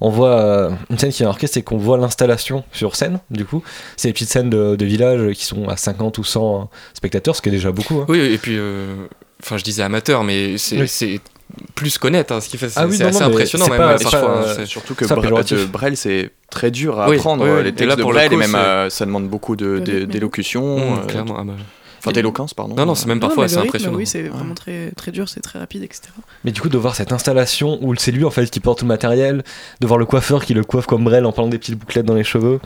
On voit euh, une scène qui est marquée, c'est qu'on voit l'installation sur scène, du coup. C'est des petites scènes de, de village qui sont à 50 ou 100 spectateurs, ce qui est déjà beaucoup. hein. Oui, et puis, euh, enfin, je disais amateur, mais c'est Oui. c'est plus connaître hein, ce qu'il fait. C'est Ah oui, c'est non, assez non, impressionnant, c'est même pas- euh, c'est parfois. pas, hein, Surtout que Brel, c'est très dur à Oui, apprendre. oui, oui. Les textes là, de le Brel, et même euh, ça demande beaucoup de- Le de- d'élocution. Mmh, euh, clairement. ah bah. Enfin, d'éloquence, pardon. Non, non, c'est même parfois assez le rythme, impressionnant. Oui, c'est vraiment très, très dur, c'est très rapide, etc. Mais du coup, de voir cette installation où c'est lui en fait qui porte tout le matériel, de voir le coiffeur qui le coiffe comme Brel en parlant des petites bouclettes dans les cheveux.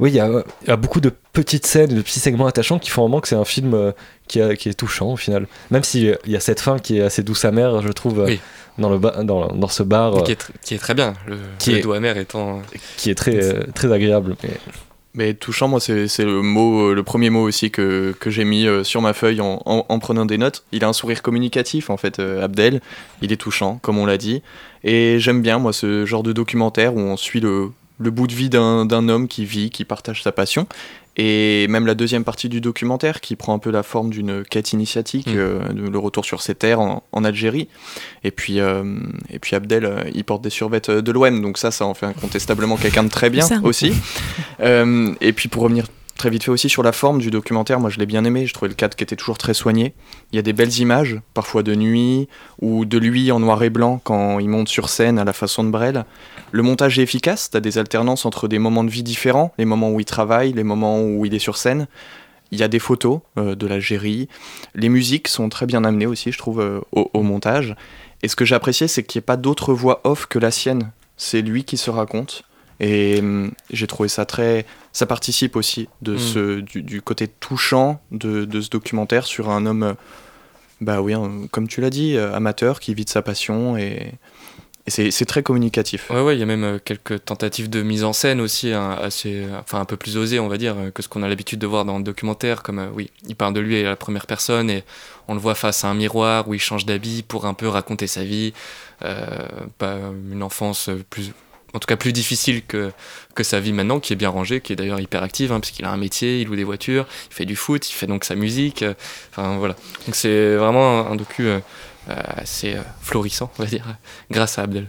Oui, il y, a- il y a beaucoup de petites scènes, de petits segments attachants qui font vraiment que c'est un film euh, qui, a- qui est touchant au final. Même s'il y a cette fin qui est assez douce amère, je trouve, euh, Oui. dans, le ba- dans, dans ce bar, euh, Qui est, tr- qui est très bien. Le, Qui le est- doux amer étant. qui est très, euh, très agréable. Mais- Mais touchant, moi, c'est le mot, euh, le premier mot aussi que, que j'ai mis euh, sur ma feuille en, en- en prenant des notes. Il a un sourire communicatif, en fait, euh, Abdel. Il est touchant, comme on l'a dit. Et j'aime bien, moi, ce genre de documentaire où on suit le, le bout de vie d'un d'un homme qui vit, qui partage sa passion. Et même la deuxième partie du documentaire qui prend un peu la forme d'une quête initiatique, Mm. euh, de- le retour sur ses terres en, en Algérie. Et puis, euh, et puis Abdel, euh, il porte des survêtes euh, de l'OM, donc ça, ça en fait incontestablement quelqu'un de très bien aussi. Euh, et puis pour revenir très vite fait aussi sur la forme du documentaire, moi je l'ai bien aimé, je trouvais le cadre qui était toujours très soigné. Il y a des belles images, parfois de nuit, ou de lui en noir et blanc quand il monte sur scène à la façon de Brel. Le montage est efficace, tu as des alternances entre des moments de vie différents, les moments où il travaille, les moments où il est sur scène. Il y a des photos euh, de l'Algérie. Les musiques sont très bien amenées aussi, je trouve, euh, au, au montage. Et ce que j'ai apprécié, c'est qu'il n'y ait pas d'autre voix off que la sienne. C'est lui qui se raconte. Et hum, j'ai trouvé ça très. Ça participe aussi de Mm. ce, du, du côté touchant de, de ce documentaire sur un homme, bah oui, un- comme tu l'as dit, euh, amateur qui vit de sa passion. Et, et c'est très communicatif. Ouais, ouais, il y a même euh, quelques tentatives de mise en scène aussi, hein, assez, enfin un peu plus osées, on va dire, euh, que ce qu'on a l'habitude de voir dans le documentaire. Comme, euh, oui, il parle de lui à la première personne et on le voit face à un miroir où il change d'habit pour un peu raconter sa vie, euh, une enfance plus, en tout cas plus difficile que, que sa vie maintenant, qui est bien rangée, qui est d'ailleurs hyper active, hein, puisqu'il a un métier, il loue des voitures, il fait du foot, il fait donc sa musique. euh, Enfin voilà. Donc c'est vraiment un, un docu euh, euh, assez euh, florissant, on va dire, grâce à Abdel.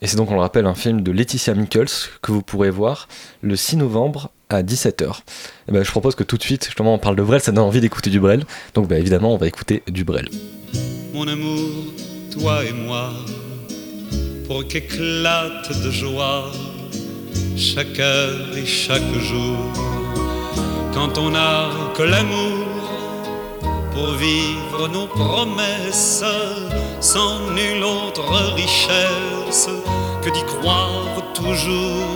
Et c'est donc, on le rappelle, un film de Laetitia Mikkels que vous pourrez voir le 6 novembre à 17h. Et ben, je propose que tout de suite, justement, on parle de Brel, ça donne envie d'écouter du Brel. Donc bah, évidemment, on va écouter du Brel. mon amour, toi et moi, pour qu'éclate de joie chaque heure et chaque jour. Quand on n'a que l'amour pour vivre nos promesses, sans nulle autre richesse que d'y croire toujours.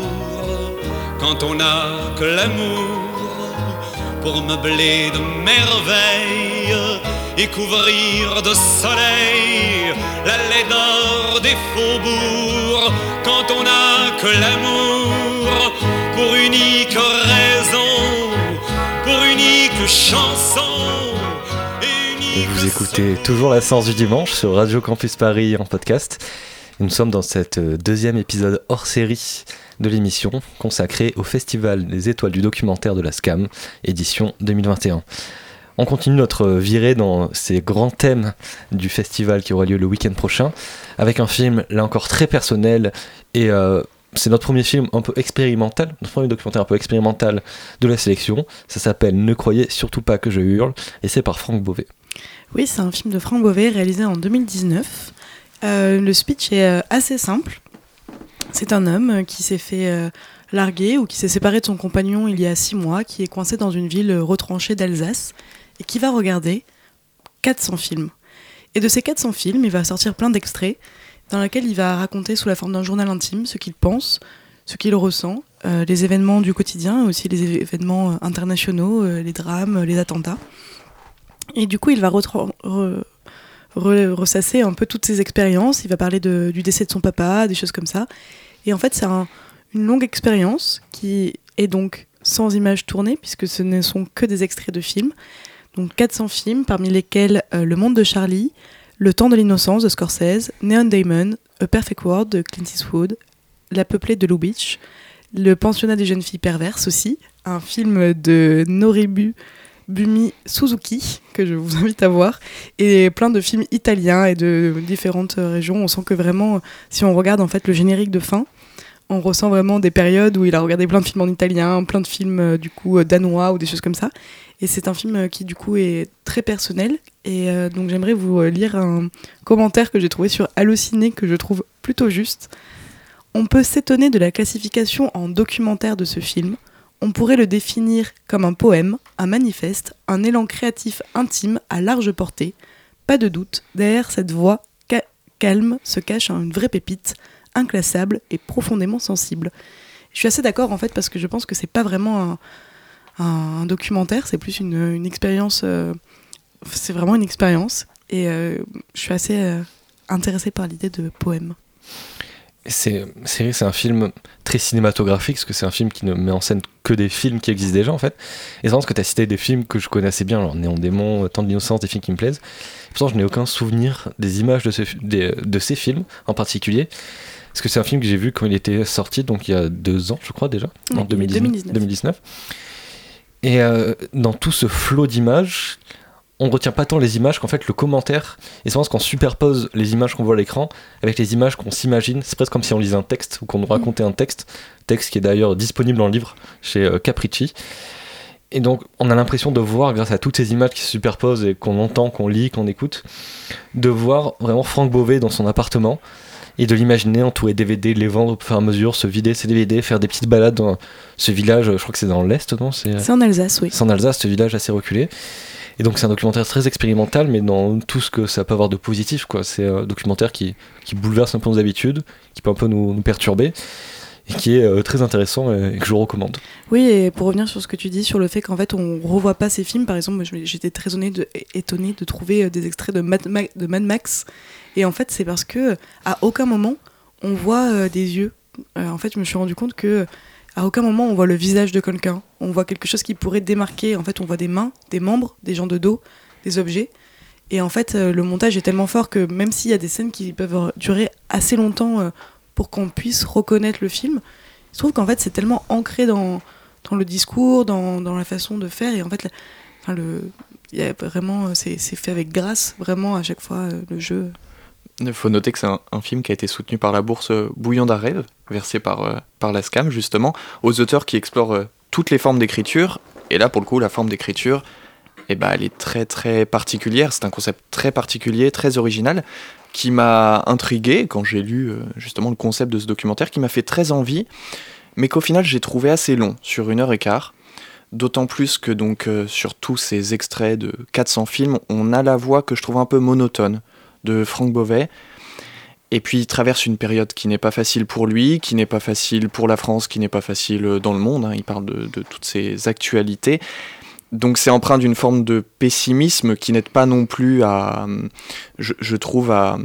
Quand on n'a que l'amour pour meubler de merveilles et couvrir de soleil la laideur des faubourgs. Quand on n'a que l'amour pour unique raison, pour unique chanson. Et unique vous écoutez toujours la séance du dimanche sur Radio Campus Paris en podcast. Nous sommes dans cet euh, deuxième épisode hors série de l'émission consacrée au Festival des étoiles du documentaire de la SCAM, édition 2021. On continue notre virée dans ces grands thèmes du festival qui aura lieu le week-end prochain, avec un film là encore très personnel et euh, c'est notre premier film un peu expérimental, notre premier documentaire un peu expérimental de la sélection. Ça s'appelle Ne croyez surtout pas que je hurle et c'est par Franck Beauvais. Oui, c'est un film de Franck Beauvais réalisé en 2019. Euh, le speech est euh, assez simple. C'est un homme euh, qui s'est fait larguer ou qui s'est séparé de son compagnon il y a six mois, qui est coincé dans une ville retranchée d'Alsace et qui va regarder 400 films. Et de ces 400 films, il va sortir plein d'extraits dans lesquels il va raconter sous la forme d'un journal intime ce qu'il pense, ce qu'il ressent, les événements du quotidien, aussi les événements internationaux, les drames, les attentats. Et du coup, il va re- re- ressasser un peu toutes ses expériences. Il va parler du décès de son papa, des choses comme ça. Et en fait, c'est un- une longue expérience qui est donc sans images tournées, puisque ce ne sont que des extraits de films. Donc 400 films, parmi lesquels euh, Le Monde de Charlie, Le Temps de l'innocence de Scorsese, Neon Damon, A Perfect World de Clint Eastwood, La Peuplée de Lubitsch, Le Pensionnat des jeunes filles perverses aussi, un film de Noribu Bumi Suzuki, que je vous invite à voir, et plein de films italiens et de différentes régions. On sent que vraiment, si on regarde en fait le générique de fin, on ressent vraiment des périodes où il a regardé plein de films en italien, plein de films euh, du coup euh, danois ou des choses comme ça. Et c'est un film euh, qui du coup est très personnel. Et donc j'aimerais vous lire un commentaire que j'ai trouvé sur Allociné que je trouve plutôt juste. On peut s'étonner de la classification en documentaire de ce film. On pourrait le définir comme un poème, un manifeste, un élan créatif intime à large portée. Pas de doute, derrière cette voix ca- calme se cache une vraie pépite, inclassable et profondément sensible. Je suis assez d'accord en fait parce que je pense que c'est pas vraiment un, documentaire, c'est plus une, une expérience. euh, c'est vraiment une expérience et euh, je suis assez euh, intéressée par l'idée de poème. C'est vrai que c'est un film très cinématographique, parce que c'est un film qui ne met en scène que des films qui existent déjà en fait. Et c'est que tu as cité des films que je connais assez bien, alors Néon Démon, Temps de l'innocence, des films qui me plaisent. Pourtant, je n'ai aucun souvenir des images de, ce, des- de ces films en particulier. Parce que c'est un film que j'ai vu quand il était sorti, donc il y a deux ans, je crois déjà, en 2019. 2019. 2019. Et euh, dans tout ce flot d'images, on retient pas tant les images qu'en fait le commentaire, et c'est qu'on superpose les images qu'on voit à l'écran avec les images qu'on s'imagine, c'est presque comme si on lisait un texte ou qu'on nous racontait un texte, texte qui est d'ailleurs disponible en livre chez euh, Capricci. Et donc on a l'impression de voir, grâce à toutes ces images qui se superposent et qu'on entend, qu'on lit, qu'on écoute, de voir vraiment Franck Beauvais dans son appartement et de l'imaginer entourer DVD, les vendre au fur et à mesure, se vider ses DVD, faire des petites balades dans ce village, je crois que c'est dans l'Est, non C'est C'est en Alsace, oui. c'est en Alsace, ce village assez reculé. Et donc c'est un documentaire très expérimental, mais dans tout ce que ça peut avoir de positif. quoi. C'est un documentaire qui, qui bouleverse un peu nos habitudes, qui peut un peu nous, perturber, et qui est euh, très intéressant et, que je recommande. Oui, et pour revenir sur ce que tu dis sur le fait qu'en fait on revoit pas ces films, par exemple, j'étais très étonnée de, trouver euh, des extraits de Mad, Max, et en fait c'est parce que à aucun moment on voit euh, des yeux. En fait, je me suis rendu compte que à aucun moment on voit le visage de quelqu'un. On voit quelque chose qui pourrait démarquer. En fait, on voit des mains, des membres, des gens de dos, des objets. Et en fait, euh, le montage est tellement fort que même s'il y a des scènes qui peuvent durer assez longtemps euh, pour qu'on puisse reconnaître le film, je trouve qu'en fait c'est tellement ancré dans, dans le discours, dans, dans la façon de faire. Et en fait, le, y a vraiment, euh, c'est fait avec grâce, vraiment à chaque fois le jeu. Il faut noter que c'est un, film qui a été soutenu par la bourse euh, Bouillon d'un rêve, versée par, euh, par la SCAM, justement, aux auteurs qui explorent euh, toutes les formes d'écriture. Et là, pour le coup, la forme d'écriture, eh ben, elle est très très particulière. C'est un concept très particulier, très original, qui m'a intrigué quand j'ai lu justement le concept de ce documentaire, qui m'a fait très envie, mais qu'au final j'ai trouvé assez long, sur une heure et quart. D'autant plus que donc sur tous ces extraits de 400 films, on a la voix que je trouve un peu monotone de Franck Beauvais. Et puis il traverse une période qui n'est pas facile pour lui, qui n'est pas facile pour la France, qui n'est pas facile euh, dans le monde. hein. Il parle de, de toutes ces actualités. Donc c'est empreint d'une forme de pessimisme qui n'aide pas non plus à, euh, je, je trouve, à,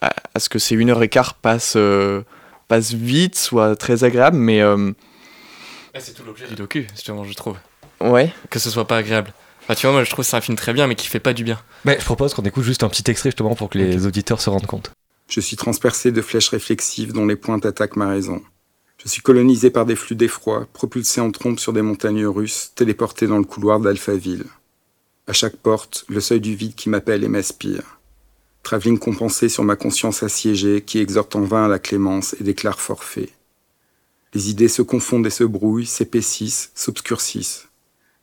à, à ce que ces une heure et quart passent, euh, passent vite, soit très agréable, mais euh, c'est tout l'objet du docu, justement, je trouve. ouais. Que ce soit pas agréable. Enfin, tu vois, moi je trouve que c'est un film très bien, mais qui fait pas du bien. Mais je propose qu'on écoute juste un petit extrait justement pour que les auditeurs se rendent compte. Je suis transpercé de flèches réflexives dont les pointes attaquent ma raison. Je suis colonisé par des flux d'effroi, propulsé en trompe sur des montagnes russes, téléporté dans le couloir d'Alphaville. À chaque porte, le seuil du vide qui m'appelle et m'aspire. Travelling compensé sur ma conscience assiégée qui exhorte en vain à la clémence et déclare forfait. Les idées se confondent et se brouillent, s'épaississent, s'obscurcissent.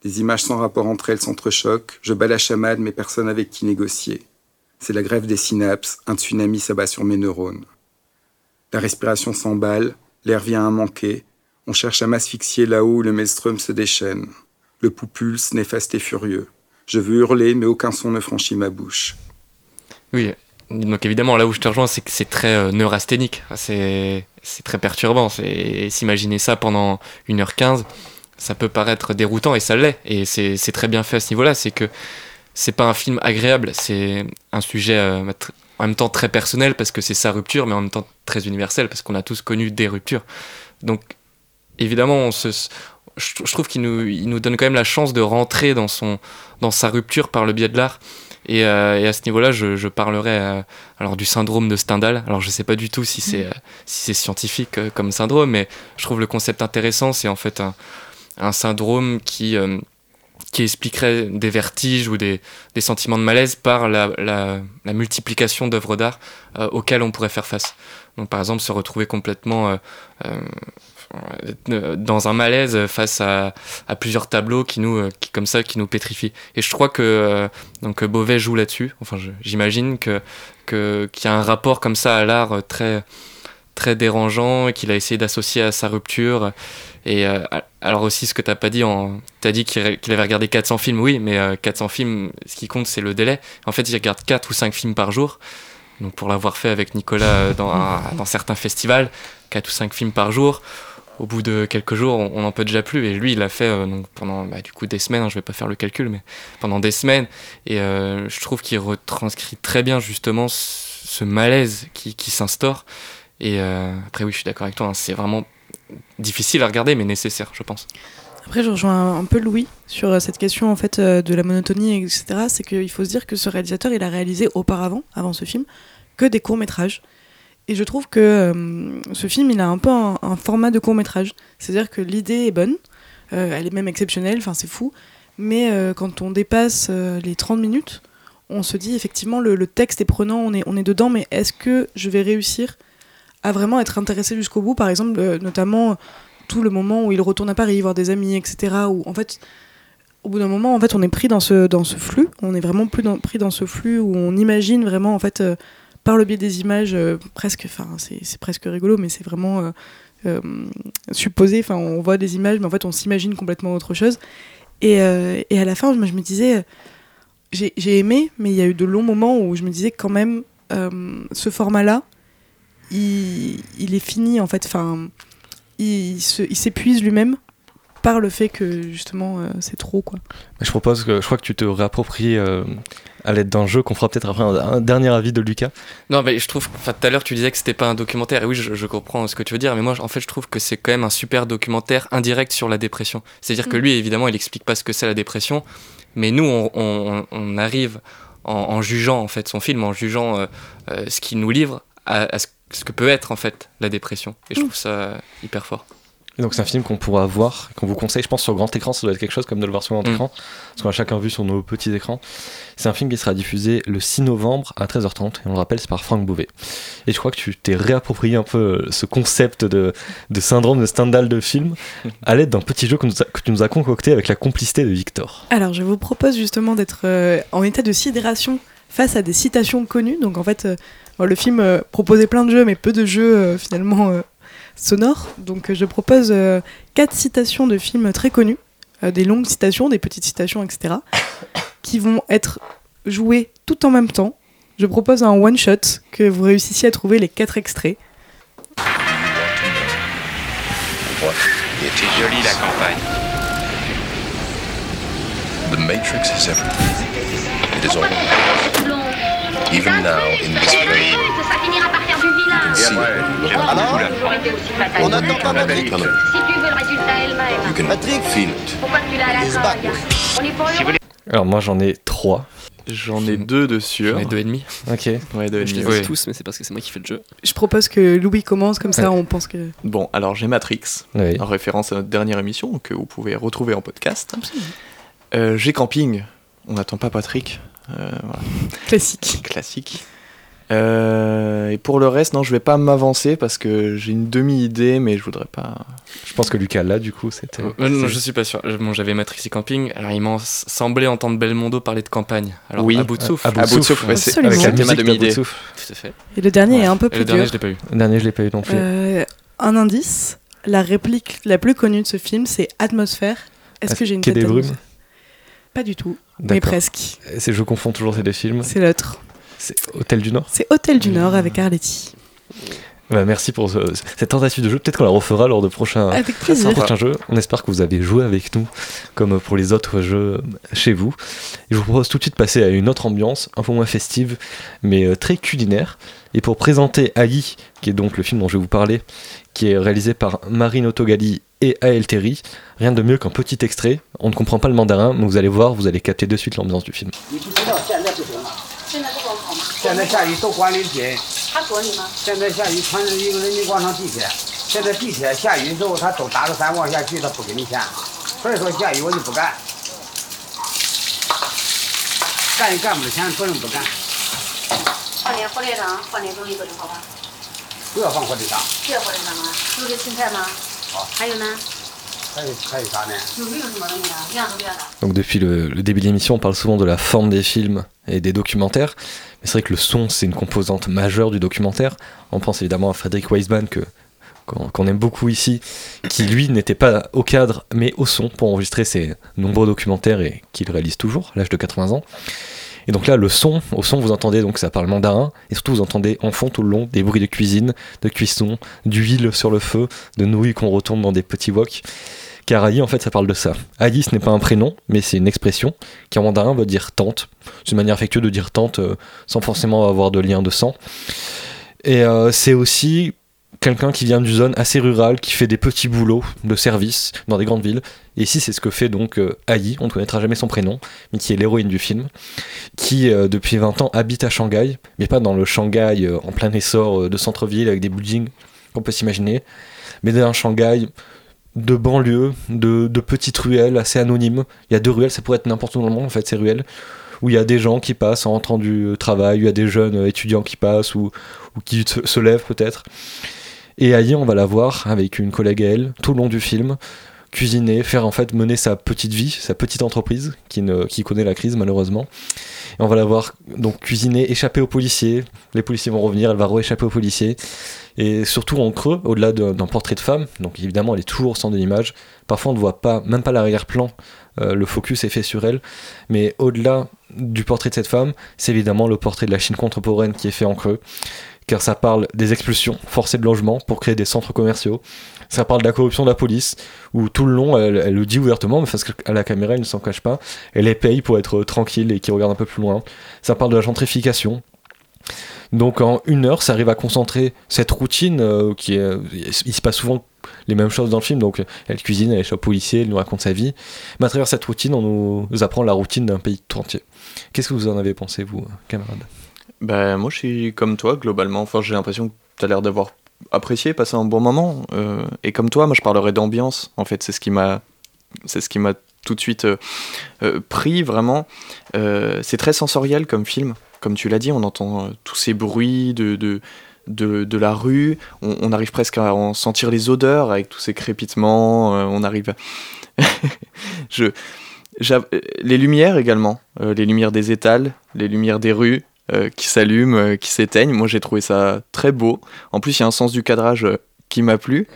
Des images sans rapport entre elles s'entrechoquent, je bats la chamade mais personne avec qui négocier. C'est la grève des synapses, un tsunami s'abat sur mes neurones. La respiration s'emballe, l'air vient à manquer, on cherche à m'asphyxier là-haut où le maelstrom se déchaîne. Le pouls pulse, néfaste et furieux. Je veux hurler, mais aucun son ne franchit ma bouche. Oui, donc évidemment, là où je te rejoins, c'est que c'est très euh, neurasthénique. C'est très perturbant. C'est s'imaginer ça pendant 1h15, ça peut paraître déroutant et ça l'est. Et c'est très bien fait à ce niveau-là. C'est que c'est pas un film agréable, c'est un sujet euh, en même temps très personnel parce que c'est sa rupture, mais en même temps très universel parce qu'on a tous connu des ruptures. Donc évidemment, on se, je, trouve qu'il nous, il nous donne quand même la chance de rentrer dans, son, dans sa rupture par le biais de l'art. Et, euh, et à ce niveau-là, je, je parlerai euh, alors du syndrome de Stendhal. Alors je sais pas du tout si c'est si c'est scientifique comme syndrome, mais je trouve le concept intéressant. C'est en fait un, un syndrome qui euh, qui expliquerait des vertiges ou des, des sentiments de malaise par la, la, la multiplication d'œuvres d'art euh, auxquelles on pourrait faire face. Donc par exemple se retrouver complètement euh, dans un malaise face à, à plusieurs tableaux qui nous, qui, comme ça, qui nous pétrifient. Et je crois que donc Beauvais joue là-dessus. Enfin, j'imagine que qu'il y a un rapport comme ça à l'art très très dérangeant et qu'il a essayé d'associer à sa rupture. Et euh, alors aussi ce que t'as pas dit, en... t'as dit qu'il avait regardé 400 films, oui, mais euh, 400 films, ce qui compte c'est le délai. En fait, il regarde 4 ou 5 films par jour. Donc pour l'avoir fait avec Nicolas euh, dans, un- dans certains festivals, 4 ou 5 films par jour, au bout de quelques jours, on n'en peut déjà plus. Et lui, il l'a fait euh, donc pendant bah, du coup des semaines, hein, je vais pas faire le calcul, mais pendant des semaines. Et euh, je trouve qu'il retranscrit très bien justement ce ce malaise qui, qui s'instaure. Et euh, après, oui, je suis d'accord avec toi, hein, c'est vraiment difficile à regarder, mais nécessaire, je pense. Après, je rejoins un, peu Louis sur euh, cette question en fait euh, de la monotonie, etc. C'est qu'il faut se dire que ce réalisateur, il a réalisé auparavant, avant ce film, que des courts métrages. Et je trouve que ce film, il a un peu un, format de court métrage. C'est-à-dire que l'idée est bonne, elle est même exceptionnelle, enfin c'est fou. Mais quand on dépasse les 30 minutes, on se dit effectivement le, le texte est prenant, on est, on est dedans, mais est-ce que je vais réussir à vraiment être intéressé jusqu'au bout Par exemple, euh, notamment tout le moment où il retourne à Paris voir des amis, etc. Où en fait, au bout d'un moment, en fait, on est pris dans ce, dans ce flux. On est vraiment plus pris dans ce flux où on imagine vraiment, en fait, euh, par le biais des images, euh, presque, enfin, c'est presque rigolo, mais c'est vraiment supposé. Enfin, on voit des images, mais en fait, on s'imagine complètement autre chose. Et, et à la fin, je me disais, j'ai j'ai aimé, mais il y a eu de longs moments où je me disais quand même, ce format-là, il, il est fini, en fait. Enfin, il, se- il s'épuise lui-même par le fait que justement euh, c'est trop quoi. Mais je propose que je crois que tu te réappropries euh, à l'aide d'un jeu qu'on fera peut-être après un, un dernier avis de Lucas. Non, mais je trouve, enfin, tout à l'heure, tu disais que c'était pas un documentaire. Et oui, je, je comprends ce que tu veux dire, mais moi, en fait, je trouve que c'est quand même un super documentaire indirect sur la dépression. C'est-à-dire que Mm. lui, évidemment, il explique pas ce que c'est la dépression, mais nous, on, on- on arrive en, en jugeant, en fait, son film, en jugeant euh, euh, ce qu'il nous livre à, à ce, ce que peut être, en fait, la dépression. Et je trouve ça hyper fort. Et donc c'est un film qu'on pourra voir, qu'on vous conseille, je pense sur grand écran, ça doit être quelque chose comme de le voir sur grand Mm. écran, parce qu'on a chacun vu sur nos petits écrans. C'est un film qui sera diffusé le 6 novembre à 13h30, et on le rappelle, c'est par Franck Bouvet. Et je crois que tu t'es réapproprié un peu euh, ce concept de, de syndrome de Stendhal de film à l'aide d'un petit jeu que, nous a- que tu nous as concocté avec la complicité de Victor. Alors je vous propose justement d'être euh, en état de sidération face à des citations connues. Donc en fait, euh, le film euh, proposait plein de jeux, mais peu de jeux euh, finalement euh, sonores. Donc je propose quatre citations de films très connus, des longues citations, des petites citations, etc., qui vont être jouées tout en même temps. Je propose un one shot que vous réussissiez à trouver les quatre extraits. Était joli la campagne. The Matrix is everything. Even now, in this Ça finira par faire du. Alors aussi fatal. On n'attend pas Patrick. Si tu veux le résultat elle-même. You can feel it. Pourquoi tu l'as à la drague On est pour heureux. Alors moi j'en ai trois. J'en ai deux de sûr. J'en ai deux et demi. Ok. Ouais, deux et Je demi. les ouais. ai tous, mais c'est parce que c'est moi qui fais le jeu. Je propose que Louis commence, comme ça Ouais. on pense que... Bon, alors j'ai Matrix, Oui. en référence à notre dernière émission que vous pouvez retrouver en podcast. Euh, j'ai Camping, on n'attend pas Patrick. Euh, voilà. Classique. Classique. Euh, et pour le reste, non, je vais pas m'avancer parce que j'ai une demi-idée, mais je voudrais pas. Je pense que Lucas là, du coup, c'était. Euh, non, je suis pas sûr. Euh, Bon, j'avais Matrix et Camping. Alors, il m'en semblait entendre Belmondo parler de campagne. Alors, Oui, à bout de souffle. à bout de À bout de souffle, souffle, ouais, c'est- avec la musique demi-idée. souffle. Tout à fait. Et le dernier est un peu Et plus le dernier, dur. je l'ai pas eu. Le dernier, je l'ai pas eu non plus. Euh, un indice, la réplique la plus connue de ce film, c'est Atmosphère. Est-ce que j'ai une Quai tête brumes Pas du tout, mais presque. C'est- Je confonds toujours ces deux films. C'est l'autre. C'est Hôtel du Nord C'est Hôtel du Nord avec Arletty. Bah, merci pour ce- cette tentative de jeu. Peut-être qu'on la refera lors de prochains, Avec plaisir. prochains jeux. On espère que vous avez joué avec nous, comme pour les autres jeux chez vous. Et je vous propose tout de suite de passer à une autre ambiance, un peu moins festive, mais euh, très culinaire. Et pour présenter Ali, qui est donc le film dont je vais vous parler, qui est réalisé par Marine Otogali et Ael Terry, rien de mieux qu'un petit extrait. On ne comprend pas le mandarin, mais vous allez voir, vous allez capter de suite l'ambiance du film. Donc depuis le, le début de l'émission, on parle souvent de la forme des films et des documentaires. Mais c'est vrai que le son, c'est une composante majeure du documentaire. On pense évidemment à Frédéric Weisman, qu'on aime beaucoup ici, qui lui n'était pas au cadre, mais au son pour enregistrer ses nombreux documentaires et qu'il réalise toujours à l'âge de 80 ans. Et donc là, le son, au son, vous entendez donc ça parle mandarin, et surtout vous entendez en fond tout le long des bruits de cuisine, de cuisson, d'huile sur le feu, de nouilles qu'on retourne dans des petits woks. Car Ali, en fait, ça parle de ça. Ali, ce n'est pas un prénom, mais c'est une expression qui en mandarin veut dire tante. C'est une manière affectueuse de dire tante euh, sans forcément avoir de lien de sang. Et euh, c'est aussi quelqu'un qui vient d'une zone assez rurale, qui fait des petits boulots de service dans des grandes villes. Et ici, c'est ce que fait donc euh, on ne connaîtra jamais son prénom, mais qui est l'héroïne du film, qui euh, depuis 20 ans habite à Shanghai, mais pas dans le Shanghai euh, en plein essor euh, de centre-ville avec des buildings qu'on peut s'imaginer, mais dans un Shanghai de banlieue, de, petites ruelles assez anonymes. Il y a deux ruelles, ça pourrait être n'importe où dans le monde en fait, ces ruelles, où il y a des gens qui passent en rentrant du travail, il y a des jeunes étudiants qui passent ou, qui se lèvent peut-être. Et Ali, on va la voir avec une collègue à elle tout le long du film, cuisiner, faire en fait mener sa petite vie, sa petite entreprise qui, connaît la crise malheureusement. Et on va la voir donc cuisiner, échapper aux policiers. Les policiers vont revenir, elle va rééchapper aux policiers. Et surtout en creux, au-delà de- d'un portrait de femme, donc évidemment elle est toujours au centre de l'image. Parfois on ne voit pas, même pas l'arrière-plan, euh, le focus est fait sur elle. Mais au-delà du portrait de cette femme, c'est évidemment le portrait de la Chine contemporaine qui est fait en creux. Car ça parle des expulsions forcées de logement pour créer des centres commerciaux. Ça parle de la corruption de la police, où tout le long, elle, le dit ouvertement, mais parce qu'à la caméra, elle ne s'en cache pas. Elle les paye pour être tranquille et qui regarde un peu plus loin. Ça parle de la gentrification. Donc en une heure, ça arrive à concentrer cette routine euh, qui est, il se passe souvent les mêmes choses dans le film. Donc elle cuisine, elle échappe au policier, elle nous raconte sa vie. Mais à travers cette routine, on nous apprend la routine d'un pays tout entier. Qu'est-ce que vous en avez pensé, vous, camarades? Bah, moi, je suis comme toi, globalement. Enfin, j'ai l'impression que tu as l'air d'avoir apprécié, passé un bon moment. Euh, et comme toi, moi, je parlerai d'ambiance. En fait, c'est ce qui m'a, c'est ce qui m'a tout de suite euh, euh, pris vraiment. C'est très sensoriel comme film. Comme tu l'as dit, on entend tous ces bruits de, de, de, la rue. On, arrive presque à en sentir les odeurs avec tous ces crépitements. on arrive. à- je, les lumières également, les lumières des étals, les lumières des rues qui s'allument, euh, qui s'éteignent. Moi, j'ai trouvé ça très beau. En plus, il y a un sens du cadrage euh, qui m'a plu.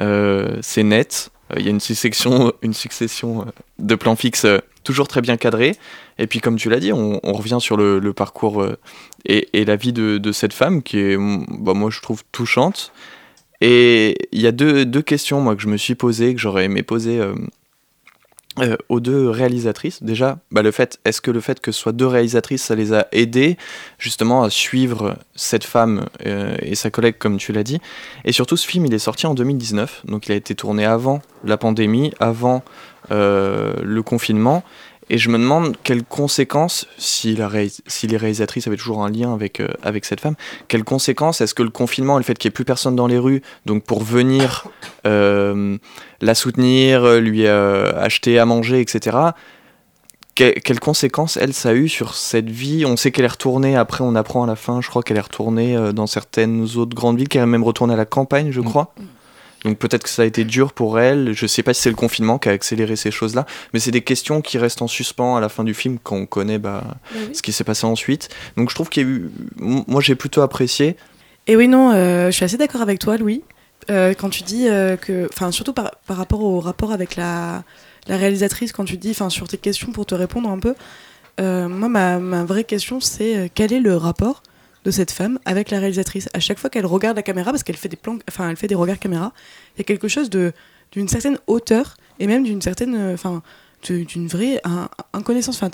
Euh, c'est net. Euh, Il y a une succession, une succession euh, de plans fixes euh, toujours très bien cadrés. Et puis, comme tu l'as dit, on, revient sur le, parcours euh, et, la vie de, cette femme qui est, bah, moi, je trouve touchante. Et il y a deux, deux questions, moi, que je me suis posées, que j'aurais aimé poser euh, aux deux réalisatrices. Déjà, bah, le fait, est-ce que le fait que ce soit deux réalisatrices, ça les a aidées justement à suivre cette femme euh, et sa collègue, comme tu l'as dit? Et surtout, ce film, il est sorti en 2019, donc il a été tourné avant la pandémie, avant euh, le confinement. Et je me demande quelles conséquences, si, la si les réalisatrices avaient toujours un lien avec, euh, avec cette femme, quelles conséquences est-ce que le confinement et le fait qu'il n'y ait plus personne dans les rues, donc pour venir euh, la soutenir, lui euh, acheter à manger, etc., que- quelles conséquences, elle, ça a eu sur cette vie? On sait qu'elle est retournée, après on apprend à la fin, je crois qu'elle est retournée dans certaines autres grandes villes, qu'elle est même retournée à la campagne, je crois. Donc peut-être que ça a été dur pour elle, je sais pas si c'est le confinement qui a accéléré ces choses-là, mais c'est des questions qui restent en suspens à la fin du film quand on connaît bah, Bah oui. ce qui s'est passé ensuite. Donc je trouve qu'il y a eu... Moi j'ai plutôt apprécié. Et oui, non, euh, je suis assez d'accord avec toi, Louis, euh, quand tu dis euh, que, enfin, surtout par, par rapport au rapport avec la, la réalisatrice, quand tu dis, enfin, sur tes questions pour te répondre un peu, moi, ma, ma vraie question, c'est quel est le rapport de cette femme avec la réalisatrice À chaque fois qu'elle regarde la caméra, parce qu'elle fait des plans, enfin, elle fait des regards caméra, il y a quelque chose de d'une certaine hauteur et même d'une certaine, euh, enfin, d'une vraie un, un connaissance. Enfin,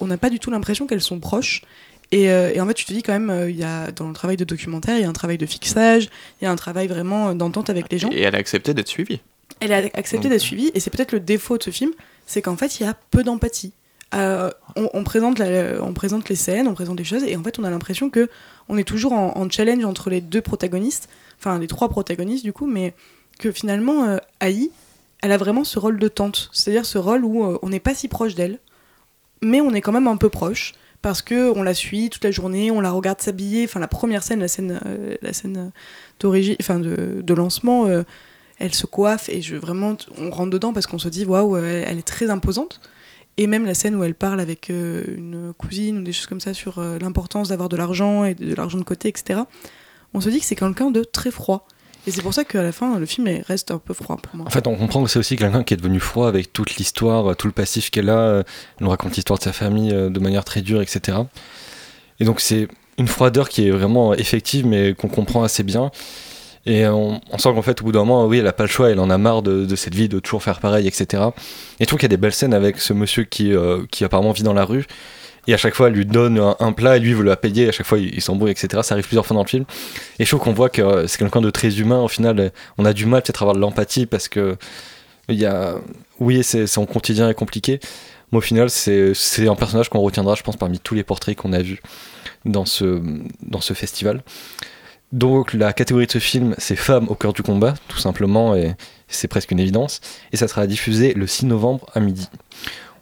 on n'a pas du tout l'impression qu'elles sont proches. Et, euh, et en fait, tu te dis quand même, euh, il y a, dans le travail de documentaire, il y a un travail de fixage, il y a un travail vraiment d'entente avec les gens. Et elle a accepté d'être suivie. Elle a accepté d'être suivie, et c'est peut-être le défaut de ce film, c'est qu'en fait, il y a peu d'empathie. Euh, on, présente on présente les scènes, on présente les choses, et en fait, on a l'impression que on est toujours en, en challenge entre les deux protagonistes, enfin les trois protagonistes du coup, mais que finalement, euh, Aïe, elle a vraiment ce rôle de tante, c'est-à-dire ce rôle où euh, on n'est pas si proche d'elle, mais on est quand même un peu proche parce que on la suit toute la journée, on la regarde s'habiller. Enfin, la première scène, la scène, euh, scène d'origine, enfin de, lancement, elle se coiffe et je vraiment, on rentre dedans parce qu'on se dit waouh, elle est très imposante. Et même la scène où elle parle avec euh, une cousine ou des choses comme ça sur euh, l'importance d'avoir de l'argent et de l'argent de côté, etc. On se dit que c'est quelqu'un de très froid. Et c'est pour ça qu'à la fin, le film est- reste un peu froid pour moi. En fait, on comprend que c'est aussi quelqu'un qui est devenu froid avec toute l'histoire, euh, tout le passif qu'elle a. Elle nous raconte l'histoire de sa famille de manière très dure, etc. Et donc, c'est une froideur qui est vraiment effective, mais qu'on comprend assez bien. Et on, sent qu'en fait, au bout d'un moment, oui, elle a pas le choix, elle en a marre de, cette vie, de toujours faire pareil, etc. Et je trouve qu'il y a des belles scènes avec ce monsieur qui, euh, qui apparemment vit dans la rue. Et à chaque fois, elle lui donne un, plat et lui veut la payer. À chaque fois, il, il s'embrouille, etc. Ça arrive plusieurs fois dans le film. Et je trouve qu'on voit que euh, c'est quelqu'un de très humain. Au final, on a du mal peut-être à avoir de l'empathie parce que il y a, oui, c'est son quotidien est compliqué. Mais au final, c'est c'est un personnage qu'on retiendra, je pense, parmi tous les portraits qu'on a vus dans ce, dans ce festival. Donc la catégorie de ce film, c'est Femmes au cœur du combat, tout simplement, et c'est presque une évidence. Et ça sera diffusé le 6 novembre à midi.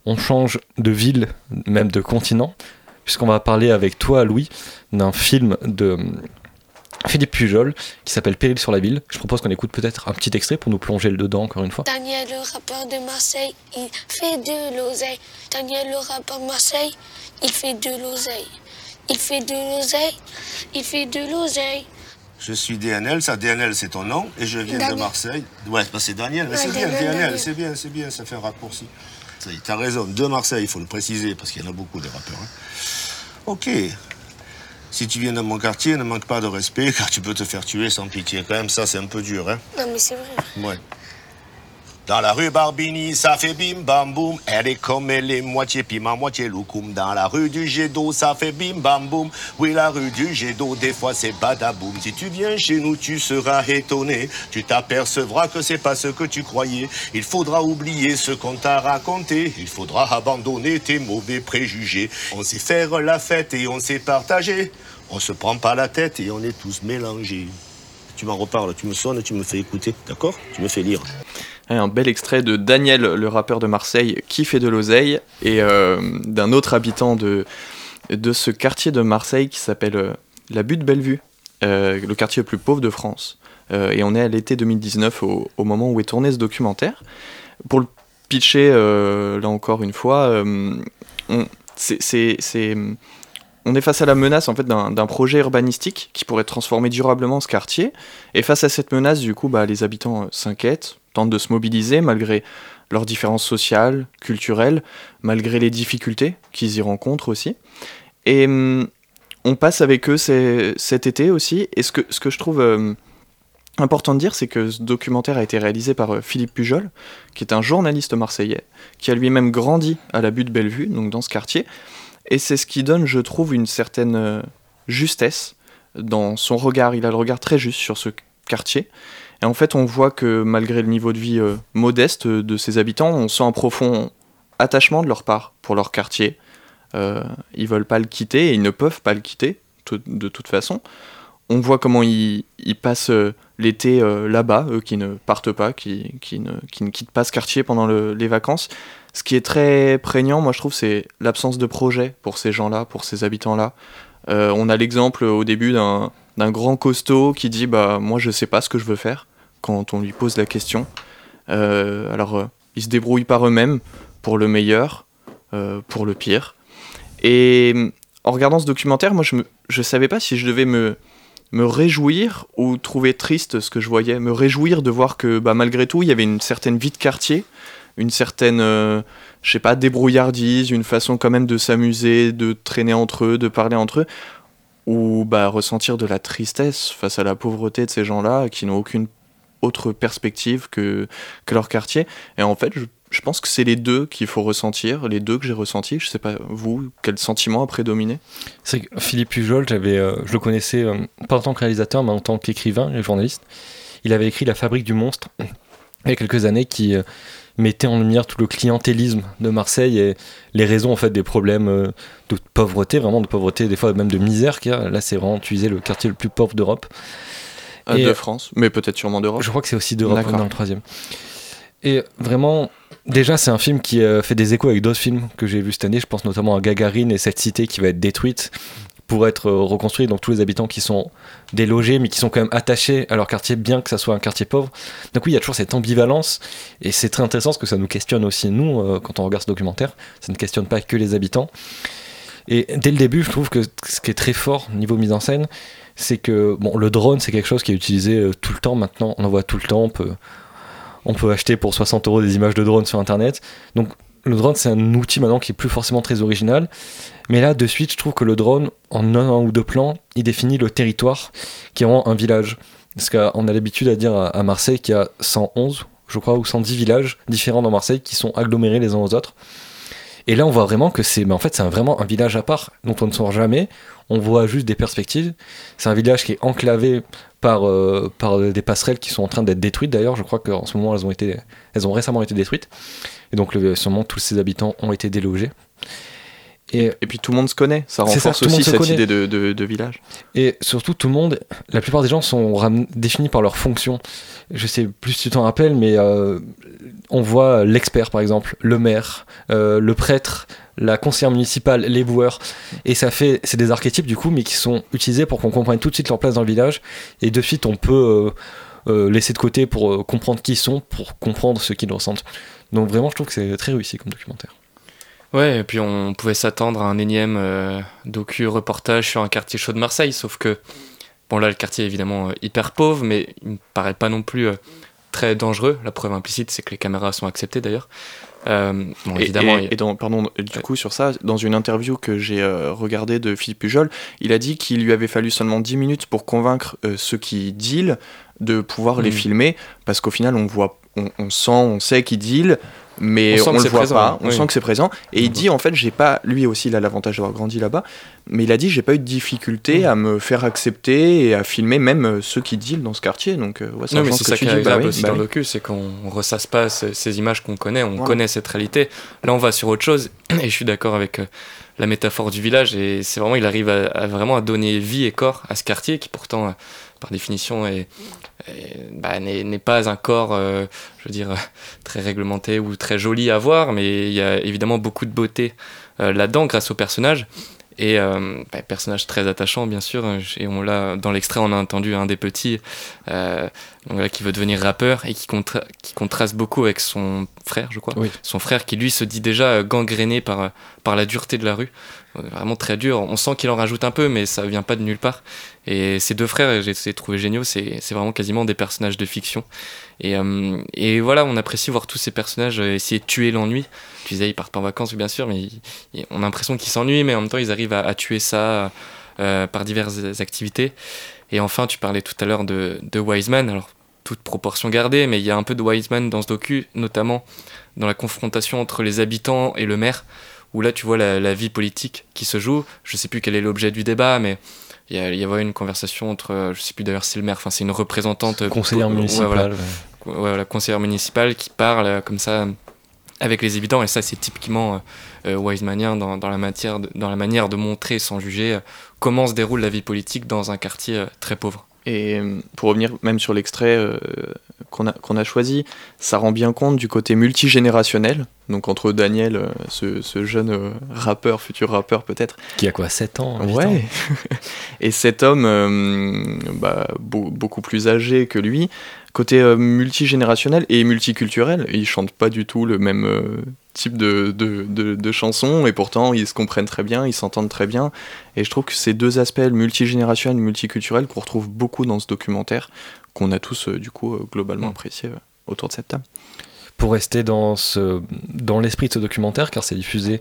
On change de ville, même de continent, puisqu'on va parler avec toi, Louis, d'un film de Philippe Pujol qui s'appelle Péril sur la ville. Je propose qu'on écoute peut-être un petit extrait pour nous plonger le dedans encore une fois. Daniel, le rappeur de Marseille, il fait de l'oseille. Daniel, le rappeur de Marseille, il fait de l'oseille. Il fait de l'oseille. Il fait de l'oseille. Je suis DNL, ça DNL c'est ton nom, et je viens de. Marseille. Ouais, bah, c'est Daniel, mais Ouais, c'est bien, DNL, c'est bien, c'est bien, ça fait un raccourci. T'as raison, de Marseille, il faut le préciser, parce qu'il y en a beaucoup des rappeurs. hein. Ok. Si tu viens de mon quartier, ne manque pas de respect, car tu peux te faire tuer sans pitié. Quand même, ça c'est un peu dur, hein. Non, mais c'est vrai. Ouais. Dans la rue Barbini, ça fait bim bam boum. Elle est comme elle est, moitié piment, moitié loukoum. Dans la rue du jet d'eau, ça fait bim bam boum. Oui, la rue du jet d'eau, des fois c'est badaboum. Si tu viens chez nous, tu seras étonné. Tu t'apercevras que c'est pas ce que tu croyais. Il faudra oublier ce qu'on t'a raconté. Il faudra abandonner tes mauvais préjugés. On sait faire la fête et on sait partager. On se prend pas la tête et on est tous mélangés. Tu m'en reparles, tu me sonnes, tu me fais écouter, d'accord? Tu me fais lire. Ouais, un bel extrait de Daniel, le rappeur de Marseille, qui fait de l'oseille, et euh, d'un autre habitant de, de ce quartier de Marseille qui s'appelle euh, la Butte Bellevue, euh, le quartier le plus pauvre de France. Et on est à l'été 2019, au, moment où est tourné ce documentaire. Pour le pitcher, là encore une fois, on, est face à la menace en fait d'un projet urbanistique qui pourrait transformer durablement ce quartier. Et face à cette menace, du coup, bah, les habitants s'inquiètent, de se mobiliser malgré leurs différences sociales, culturelles, malgré les difficultés qu'ils y rencontrent aussi. Et hum, on passe avec eux cet été aussi. Et ce que, ce que je trouve euh, important de dire, c'est que ce documentaire a été réalisé par euh, Philippe Pujol, qui est un journaliste marseillais, qui a lui-même grandi à la butte Bellevue, donc dans ce quartier. Et c'est ce qui donne, je trouve, une certaine euh, justesse dans son regard. Il a le regard très juste sur ce quartier. Et en fait, on voit que malgré le niveau de vie euh, modeste de ses habitants, on sent un profond attachement de leur part pour leur quartier. Euh, ils veulent pas le quitter et ils ne peuvent pas le quitter de toute façon. On voit comment ils, passent euh, l'été euh, là-bas, eux qui ne partent pas, qui, ne, qui ne quittent pas ce quartier pendant le- les vacances. Ce qui est très prégnant, moi je trouve, c'est l'absence de projet pour ces gens-là, pour ces habitants-là. Euh, on a l'exemple au début d'un d'un grand costaud qui dit bah moi je sais pas ce que je veux faire quand on lui pose la question. Euh, alors euh, ils se débrouillent par eux-mêmes pour le meilleur, euh, pour le pire. Et en regardant ce documentaire, moi je je savais pas si je devais me me réjouir ou trouver triste ce que je voyais, me réjouir de voir que bah, malgré tout il y avait une certaine vie de quartier, une certaine euh, je sais pas débrouillardise, une façon quand même de s'amuser, de traîner entre eux, de parler entre eux ou bah, ressentir de la tristesse face à la pauvreté de ces gens-là qui n'ont aucune autre perspective que, que leur quartier. Et en fait, je, je pense que c'est les deux qu'il faut ressentir, les deux que j'ai ressentis. Je sais pas, vous, quel sentiment a prédominé? C'est que Philippe Pujol, euh, je le connaissais euh, pas en tant que réalisateur, mais en tant qu'écrivain et journaliste. Il avait écrit La fabrique du monstre il y a quelques années qui euh, mettait en lumière tout le clientélisme de Marseille et les raisons en fait des problèmes de pauvreté, vraiment de pauvreté, des fois même de misère a. Là, c'est vraiment, tu disais, le quartier le plus pauvre d'Europe. Et- De France, mais peut-être sûrement d'Europe. Je crois que c'est aussi d'Europe dans le troisième. Et vraiment, déjà, c'est un film qui euh, fait des échos avec d'autres films que j'ai vus cette année. Je pense notamment à Gagarine et cette cité qui va être détruite pour être euh, reconstruite. Donc tous les habitants qui sont délogés, mais qui sont quand même attachés à leur quartier, bien que ça soit un quartier pauvre. Donc oui, il y a toujours cette ambivalence. Et c'est très intéressant parce que ça nous questionne aussi, nous, euh, quand on regarde ce documentaire. Ça ne questionne pas que les habitants. Et dès le début, je trouve que ce qui est très fort niveau mise en scène, c'est que bon, le drone, c'est quelque chose qui est utilisé euh, tout le temps maintenant. On en voit tout le temps. On peut, on peut acheter pour 60 euros des images de drone sur internet. Donc le drone, c'est un outil maintenant qui est plus forcément très original. Mais là, de suite, je trouve que le drone, en un, ou deux plans, il définit le territoire qui est vraiment un village. Parce qu'on a l'habitude à dire à, Marseille qu'il y a 111, je crois, ou 110 villages différents dans Marseille qui sont agglomérés les uns aux autres. Et là, on voit vraiment que c'est, mais en fait, c'est vraiment un village à part dont on ne sort jamais. On voit juste des perspectives. C'est un village qui est enclavé par, euh, par des passerelles qui sont en train d'être détruites. D'ailleurs, je crois qu'en ce moment, elles ont récemment été détruites. Et donc, sûrement, tous ces habitants ont été délogés. Et, Et puis tout le monde se connaît, ça ça, renforce monde aussi cette connaît. idée de, de- de village. Et surtout, tout le monde, la plupart des gens sont définis par leur fonction. Je sais plus si tu t'en rappelles, mais euh, on voit l'expert, par exemple, le maire, euh, le prêtre, la conseillère municipale, les boueurs. Et ça fait, c'est des archétypes du coup, mais qui sont utilisés pour qu'on comprenne tout de suite leur place dans le village. Et de suite, on peut euh, laisser de côté pour comprendre qui ils sont, pour comprendre ce qu'ils ressentent. Donc vraiment, je trouve que c'est très réussi comme documentaire. Ouais, et puis on pouvait s'attendre à un énième euh, docu-reportage sur un quartier chaud de Marseille, sauf que, bon là, le quartier est évidemment euh, hyper pauvre, mais il me paraît pas non plus euh, très dangereux. La preuve implicite, c'est que les caméras sont acceptées d'ailleurs. Euh, bon, Et- évidemment, et, dans, pardon, du coup, sur ça, dans une interview que j'ai regardée de Philippe Pujol, il a dit qu'il lui avait fallu seulement 10 minutes pour convaincre ceux qui deal de pouvoir les Mm. filmer, parce qu'au final, on voit, on, on sent, on sait qu'ils deal, mais On sent on, que le c'est voit présent, pas, on oui. sent que c'est présent. Et il dit, en fait, j'ai pas, lui aussi, il a l'avantage d'avoir grandi là-bas, mais il a dit, j'ai pas eu de difficulté Mm. à me faire accepter et à filmer même euh, ceux qui deal dans ce quartier. Donc, euh, ouais, c'est ce ça qui est. Bah agréable oui, aussi bah dans le docu, c'est qu'on ressasse pas ces, ces images qu'on connaît, on connaît cette réalité. Là, on va sur autre chose, et je suis d'accord avec euh, la métaphore du village, et c'est vraiment, il arrive à, à vraiment à donner vie et corps à ce quartier qui pourtant, par définition, est- bah, n'est pas un corps, euh, je veux dire, très réglementé ou très joli à voir, mais il y a évidemment beaucoup de beauté euh, là-dedans grâce aux personnages. Et euh, bah, personnage très attachant, bien sûr. Et on l'a dans l'extrait, on a entendu un des petits euh, donc là, qui veut devenir rappeur et qui, contra- qui contraste beaucoup avec son frère, je crois. Oui. Son frère qui lui se dit déjà euh, gangréné par, euh, par la dureté de la rue. Euh, Vraiment très dur. On sent qu'il en rajoute un peu, mais ça vient pas de nulle part. Et ces deux frères, j'ai trouvé géniaux, c'est vraiment quasiment des personnages de fiction. Et, euh, et voilà, on apprécie voir tous ces personnages euh, essayer de tuer l'ennui. Tu disais, ils partent pas en vacances, bien sûr, mais ils- ils- on a l'impression qu'ils s'ennuient, mais en même temps, ils arrivent à, à tuer ça euh, par diverses activités. Et enfin, tu parlais tout à l'heure de, de Wiseman, alors toute proportion gardée, mais il y a un peu de Wiseman dans ce docu, notamment dans la confrontation entre les habitants et le maire, où là tu vois la, la vie politique qui se joue. Je sais plus quel est l'objet du débat, mais il y, a, il y avait une conversation entre, euh, je sais plus d'ailleurs si c'est le maire, enfin c'est une représentante. euh, Conseillère ouais, municipale, voilà. ouais. Ouais, voilà, conseillère municipale qui parle euh, comme ça avec les habitants, et ça c'est typiquement euh, euh, Wisemanien dans, dans, la matière de- dans la manière de montrer sans juger euh, comment se déroule la vie politique dans un quartier euh, très pauvre. Et euh, pour revenir même sur l'extrait euh, qu'on a, qu'on a choisi, ça rend bien compte du côté multigénérationnel. Donc entre Daniel, euh, ce, ce jeune euh, rappeur, futur rappeur peut-être. Qui a quoi 7 ans Ouais. ans? Et cet homme, bah, beau- beaucoup plus âgé que lui, côté multigénérationnel et multiculturel. Ils chantent pas du tout le même type de, de, de, de chansons et pourtant ils se comprennent très bien, ils s'entendent très bien. Et je trouve que ces deux aspects, multigénérationnel multiculturel, qu'on retrouve beaucoup dans ce documentaire, qu'on a tous euh, du coup euh, globalement apprécié euh, autour de cette table. pour rester dans, ce, dans l'esprit de ce documentaire, car c'est diffusé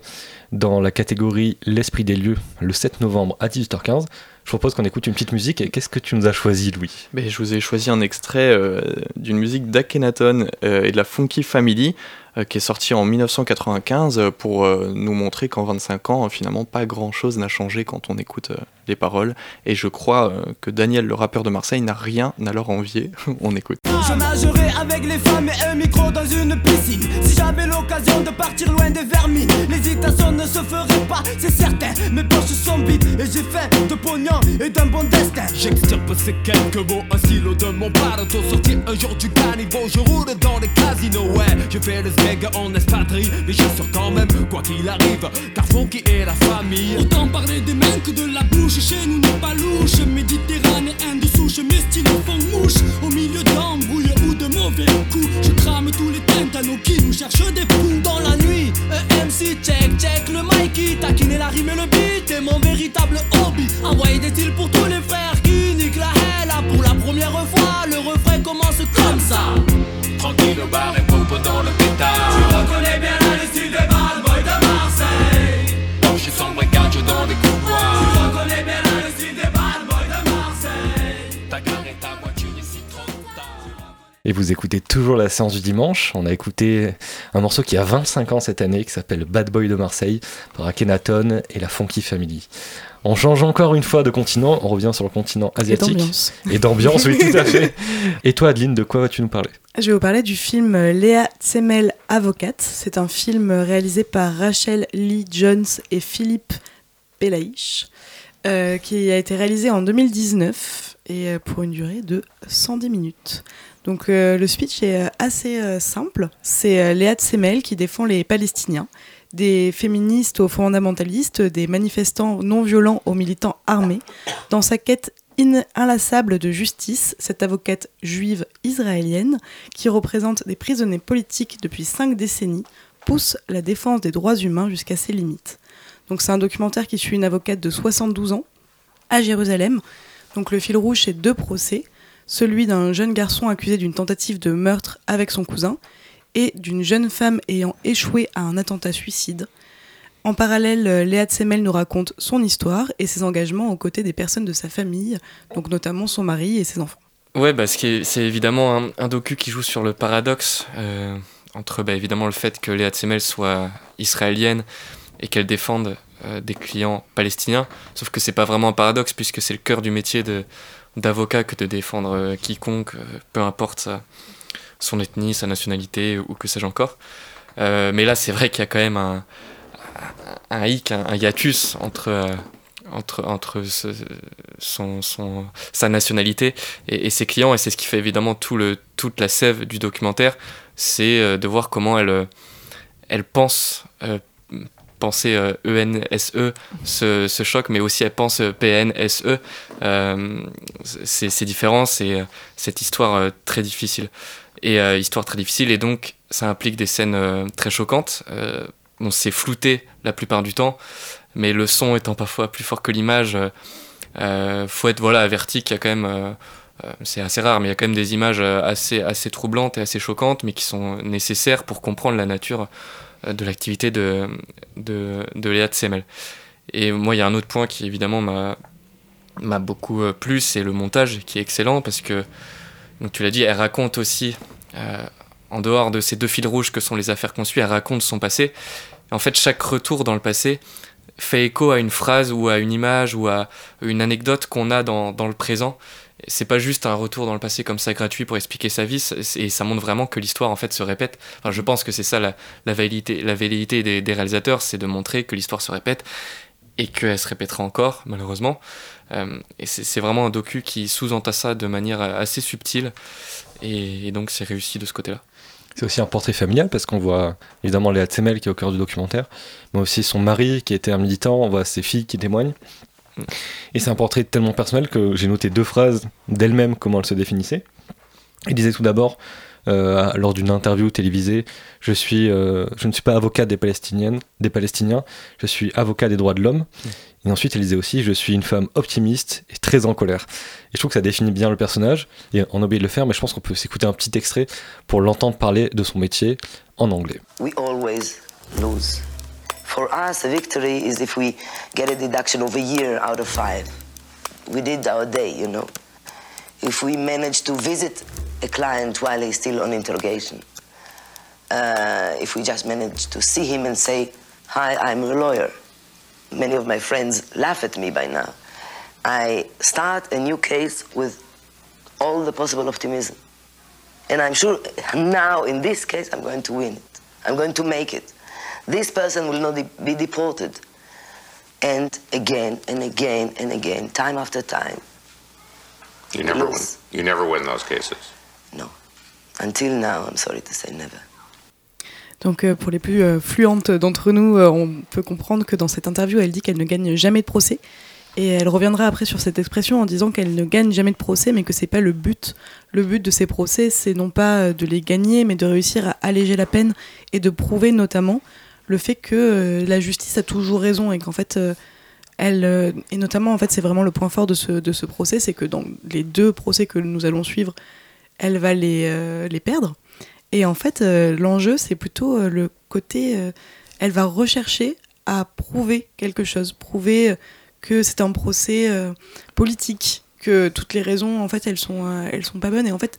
dans la catégorie L'esprit des lieux le 7 novembre à 18h15. Je propose qu'on écoute une petite musique. Et qu'est-ce que tu nous as choisi, Louis? Mais je vous ai choisi un extrait euh, d'une musique d'Akhenaton euh, et de la Funky Family qui est sortie en 1995 euh, pour euh, nous montrer qu'en 25 ans, euh, finalement, pas grand-chose n'a changé quand on écoute euh, les paroles. Et je crois euh, que Daniel, le rappeur de Marseille, n'a rien à leur envier. on écoute. Je nagerai avec les femmes et un micro dans une piscine. Si j'avais l'occasion de partir loin des vermines, l'hésitation ne se ferait pas, c'est certain. Mes poches sont vides et j'ai fait de pognon et d'un bon destin. J'extirpe ces quelques mots, un stylo de mon pardon. Sorti un jour du caniveau, je roule dans les casinos. Ouais, je fais le sgeg en espadrille, mais j'assure quand même, quoi qu'il arrive, car Funky est la famille. Autant parler des mains que de la bouche, chez nous n'est pas louche. Méditerranéen de souche, mes stylos font mouche. Au milieu d'embrouilles ou de mauvais coups, je crame tous les tintanos qui nous cherchent des poux. Dans la nuit, EMC check, check le Mikey, taquiner la rime et le beat est mon véritable hobby. Envoyer des styles pour tous les frères qui niquent la hella pour la première fois. Le refrain commence comme ça. Tranquille au bar et pompe dans le pétard. Tu reconnais bien Et vous écoutez toujours la séance du dimanche. On a écouté un morceau qui a 25 ans cette année, qui s'appelle Bad Boy de Marseille, par Akhenaton et la Funky Family. On change encore une fois de continent, on revient sur le continent asiatique. d'ambiance. Et d'ambiance, oui, tout à fait. Et toi, Adeline, de quoi vas-tu nous parler? Je vais vous parler du film euh, Léa Tsemmel Avocate. C'est un film euh, réalisé par Rachel Lee Jones et Philippe Pelaïch, euh, qui a été réalisé en 2019 et pour une durée de 110 minutes. Donc euh, le speech est euh, assez euh, simple. C'est Léa Tsemmel qui défend les Palestiniens, des féministes aux fondamentalistes, des manifestants non violents aux militants armés, dans sa quête inlassable de justice, cette avocate juive israélienne, qui représente des prisonniers politiques depuis cinq décennies, pousse la défense des droits humains jusqu'à ses limites. Donc c'est un documentaire qui suit une avocate de 72 ans à Jérusalem. Donc le fil rouge, c'est deux procès, celui d'un jeune garçon accusé d'une tentative de meurtre avec son cousin et d'une jeune femme ayant échoué à un attentat suicide. En parallèle, euh, Léa Tsemmel nous raconte son histoire et ses engagements aux côtés des personnes de sa famille, donc notamment son mari et ses enfants. Ouais, bah, c'est évidemment un, docu qui joue sur le paradoxe euh, entre bah, évidemment le fait que Léa Tsemmel soit israélienne et qu'elle défende euh, des clients palestiniens. Sauf que c'est pas vraiment un paradoxe puisque c'est le cœur du métier de- d'avocat que de défendre euh, quiconque, euh, peu importe son ethnie, sa nationalité ou que sais-je encore. Euh, mais là, c'est vrai qu'il y a quand même un, un hic, un, un hiatus entre, entre, entre son, son- sa nationalité et, et ses clients, et c'est ce qui fait évidemment tout le, toute la sève du documentaire, c'est de voir comment elle, elle pense, euh, penser euh, ENSE ce, ce choc, mais aussi elle pense euh, PNSE. Euh, c'est c'est différent, c'est cette histoire très difficile. Et histoire très difficile, et donc ça implique des scènes très choquantes. Bon, c'est flouté la plupart du temps, mais le son étant parfois plus fort que l'image, faut être voilà, averti qu'il y a quand même. c'est assez rare, mais il y a quand même des images assez, assez troublantes et assez choquantes, mais qui sont nécessaires pour comprendre la nature de l'activité de, de, de Léa Tsemmel. Et moi, il y a un autre point qui évidemment m'a m'a beaucoup euh, plu, c'est le montage qui est excellent parce que, donc tu l'as dit, elle raconte aussi, euh, en dehors de ces deux fils rouges que sont les affaires qu'on suit, elle raconte son passé. Et en fait, chaque retour dans le passé fait écho à une phrase ou à une image ou à une anecdote qu'on a dans, dans le présent. C'est pas juste un retour dans le passé comme ça gratuit pour expliquer sa vie, et ça montre vraiment que l'histoire en fait se répète. Enfin, je pense que c'est ça la, la velléité des, réalisateurs, c'est de montrer que l'histoire se répète. et qu'elle se répétera encore, malheureusement. Euh, et c'est vraiment un docu qui sous-entend ça de manière assez subtile, et, et donc c'est réussi de ce côté-là. C'est aussi un portrait familial parce qu'on voit évidemment Léa Tsemel qui est au cœur du documentaire, mais aussi son mari qui était un militant, on voit ses filles qui témoignent. Et c'est un portrait tellement personnel que j'ai noté deux phrases d'elle-même, comment elle se définissait. Elle disait tout d'abord, euh, lors d'une interview télévisée, je, suis, euh, je ne suis pas avocat des, Palestiniennes, des Palestiniens, je suis avocat des droits de l'homme. Et ensuite, elle disait aussi, je suis une femme optimiste et très en colère. Et je trouve que ça définit bien le personnage, et on a oublié de le faire, mais je pense qu'on peut s'écouter un petit extrait pour l'entendre parler de son métier en anglais. we always lose. For us, a victory is if we get a deduction of a year out of five. We did our day, you know. If we manage to visit a client while he's still on interrogation. Uh, if we just manage to see him and say, Hi, I'm a lawyer. Many of my friends laugh at me by now. I start a new case with all the possible optimism. And I'm sure now, in this case, I'm going to win it. I'm going to make it. This person will not de- be deported. And again and again and again, time after time, You never win. Yes. You never win those cases. until now, I'm sorry to say never. Donc euh, pour les plus euh, fluentes d'entre nous, euh, on peut comprendre que dans cette interview, elle dit qu'elle ne gagne jamais de procès. Et elle reviendra après sur cette expression en disant qu'elle ne gagne jamais de procès, mais que c'est pas le but. Le but de ces procès, c'est non pas de les gagner, mais de réussir à alléger la peine et de prouver notamment le fait que euh, la justice a toujours raison et qu'en fait, euh, elle euh, et notamment en fait, c'est vraiment le point fort de ce de ce procès, c'est que dans les deux procès que nous allons suivre, elle va les les perdre. Et en fait, l'enjeu, c'est plutôt le côté. elle va rechercher à prouver quelque chose, prouver que c'est un procès politique, que toutes les raisons, en fait, elles sont, elles sont pas bonnes. Et en fait,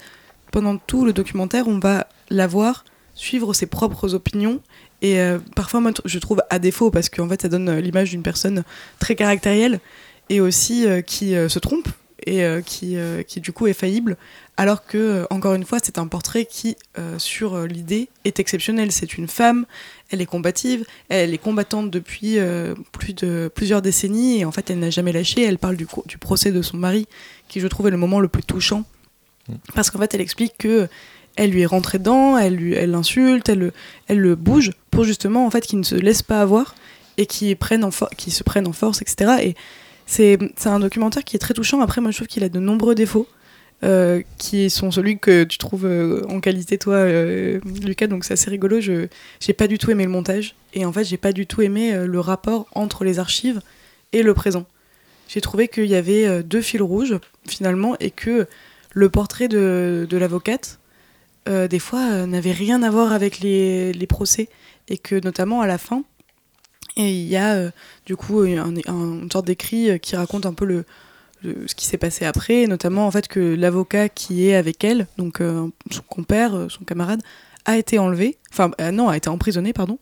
pendant tout le documentaire, on va la voir suivre ses propres opinions. Et euh, parfois, moi, je trouve à défaut, parce qu'en fait, ça donne euh, l'image d'une personne très caractérielle et aussi euh, qui se trompe et qui, qui, du coup, est faillible. Alors que, encore une fois, c'est un portrait qui, sur l'idée, est exceptionnel. C'est une femme, elle est combative, elle est combattante depuis euh, plus de, plusieurs décennies, et en fait, elle n'a jamais lâché. Elle parle du, procès de son mari, qui, je trouve, est le moment le plus touchant. Parce qu'en fait, elle explique que elle lui est rentrée dedans, elle lui- elle l'insulte, elle, le- elle le bouge justement en fait qu'il ne se laisse pas avoir et qui prenne en for- qui se prenne en force, etc. Et c'est un documentaire qui est très touchant. Après, moi, je trouve qu'il a de nombreux défauts. euh, qui sont celui que tu trouves euh, en qualité toi euh, Lucas donc c'est assez rigolo je j'ai pas du tout aimé le montage et en fait j'ai pas du tout aimé le rapport entre les archives et le présent j'ai trouvé qu'il y avait deux fils rouges finalement et que le portrait de, de l'avocate des fois n'avait rien à voir avec les, les procès et que notamment à la fin il y a euh, du coup un, un- une sorte d'écrit euh, qui raconte un peu le, ce qui s'est passé après, notamment en fait que l'avocat qui est avec elle, donc euh, son compère, son camarade, a été enlevé, enfin non, a été emprisonné, pardon,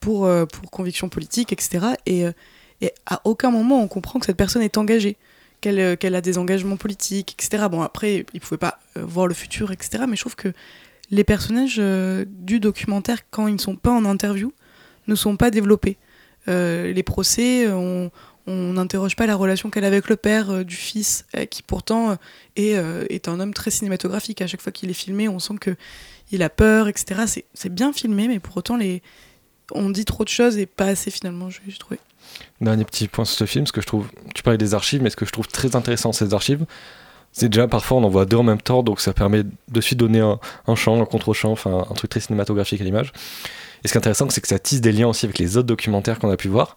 pour, pour conviction politique, etc. Et, à aucun moment on comprend que cette personne est engagée, qu'elle qu'elle a des engagements politiques, etc. Bon après, il pouvait pas voir le futur, etc. Mais je trouve que les personnages euh, du documentaire, quand ils ne sont pas en interview, ne sont pas développés. Euh, les procès, euh, on n'interroge pas la relation qu'elle a avec le père du fils, qui pourtant est, un homme très cinématographique. À chaque fois qu'il est filmé, on sent que il a peur, etc. C'est- bien filmé, mais pour autant, on dit trop de choses et pas assez finalement, j'ai trouvé. Dernier petit point sur ce film, ce que je trouve, tu parlais des archives, mais ce que je trouve très intéressant ces archives, c'est déjà parfois on en voit deux en même temps, donc ça permet de suite donner un, un champ, un contre-champ, enfin un truc très cinématographique à l'image. Et ce qui est intéressant, c'est que ça tisse des liens aussi avec les autres documentaires qu'on a pu voir.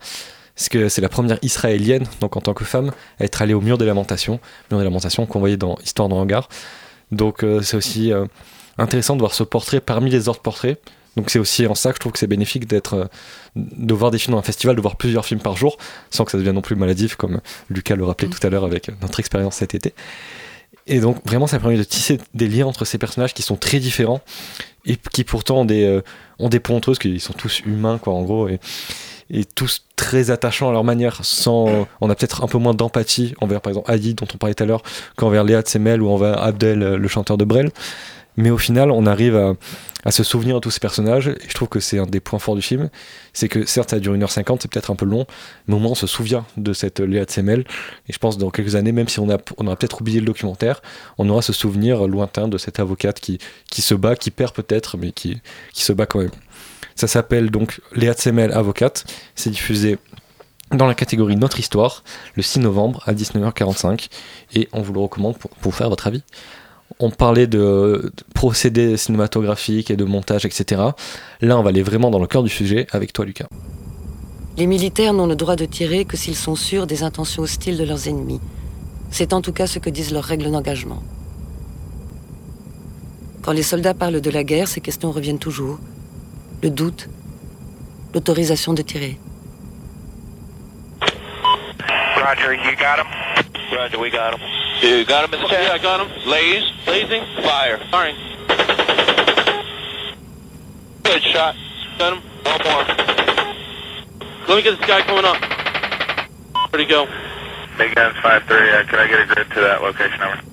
Parce que c'est la première israélienne, donc en tant que femme, à être allée au mur des lamentations, mur des lamentations qu'on voyait dans Histoire dans le regard. Donc euh, c'est aussi euh, intéressant de voir ce portrait parmi les autres portraits. Donc c'est aussi en ça que je trouve que c'est bénéfique d'être, euh, de voir des films dans un festival, de voir plusieurs films par jour, sans que ça devienne non plus maladif, comme Lucas le rappelait tout à l'heure avec notre expérience cet été. Et donc vraiment ça permet de tisser des liens entre ces personnages qui sont très différents et qui pourtant ont des, euh, ont des points entre eux, parce qu'ils sont tous humains quoi en gros, et, et tous très attachants à leur manière, sans, on a peut-être un peu moins d'empathie envers par exemple Adi dont on parlait tout à l'heure, qu'envers Léa Tsemel ou envers Abdel, euh, le chanteur de Brel. Mais au final, on arrive à, se souvenir de tous ces personnages. Et je trouve que c'est un des points forts du film. C'est que certes, ça dure 1h50, c'est peut-être un peu long, mais au moins on se souvient de cette Léa Tsemel. Et je pense dans quelques années, même si on, a, on aura peut-être oublié le documentaire, on aura ce souvenir lointain de cette avocate qui, qui se bat, qui perd peut-être, mais qui, qui se bat quand même. Ça s'appelle donc Léa Tsemel, avocate. C'est diffusé dans la catégorie Notre Histoire le 6 novembre à 19h45 et on vous le recommande pour, pour faire votre avis. On parlait de, procédés cinématographiques et de montage, etc. Là, on va aller vraiment dans le cœur du sujet avec toi, Lucas. Les militaires n'ont le droit de tirer que s'ils sont sûrs des intentions hostiles de leurs ennemis. C'est en tout cas ce que disent leurs règles d'engagement. Quand les soldats parlent de la guerre, ces questions reviennent toujours. Le doute, l'autorisation de tirer. Roger, you got him? Roger, we got him. You got him in the chat? Yeah, I got him. Laze? Lazing? Fire. Firing. Good shot. Got him. One more. Let me get this guy coming up. Where'd he go? Big guns 5-3, uh, can I get a grid to that location number?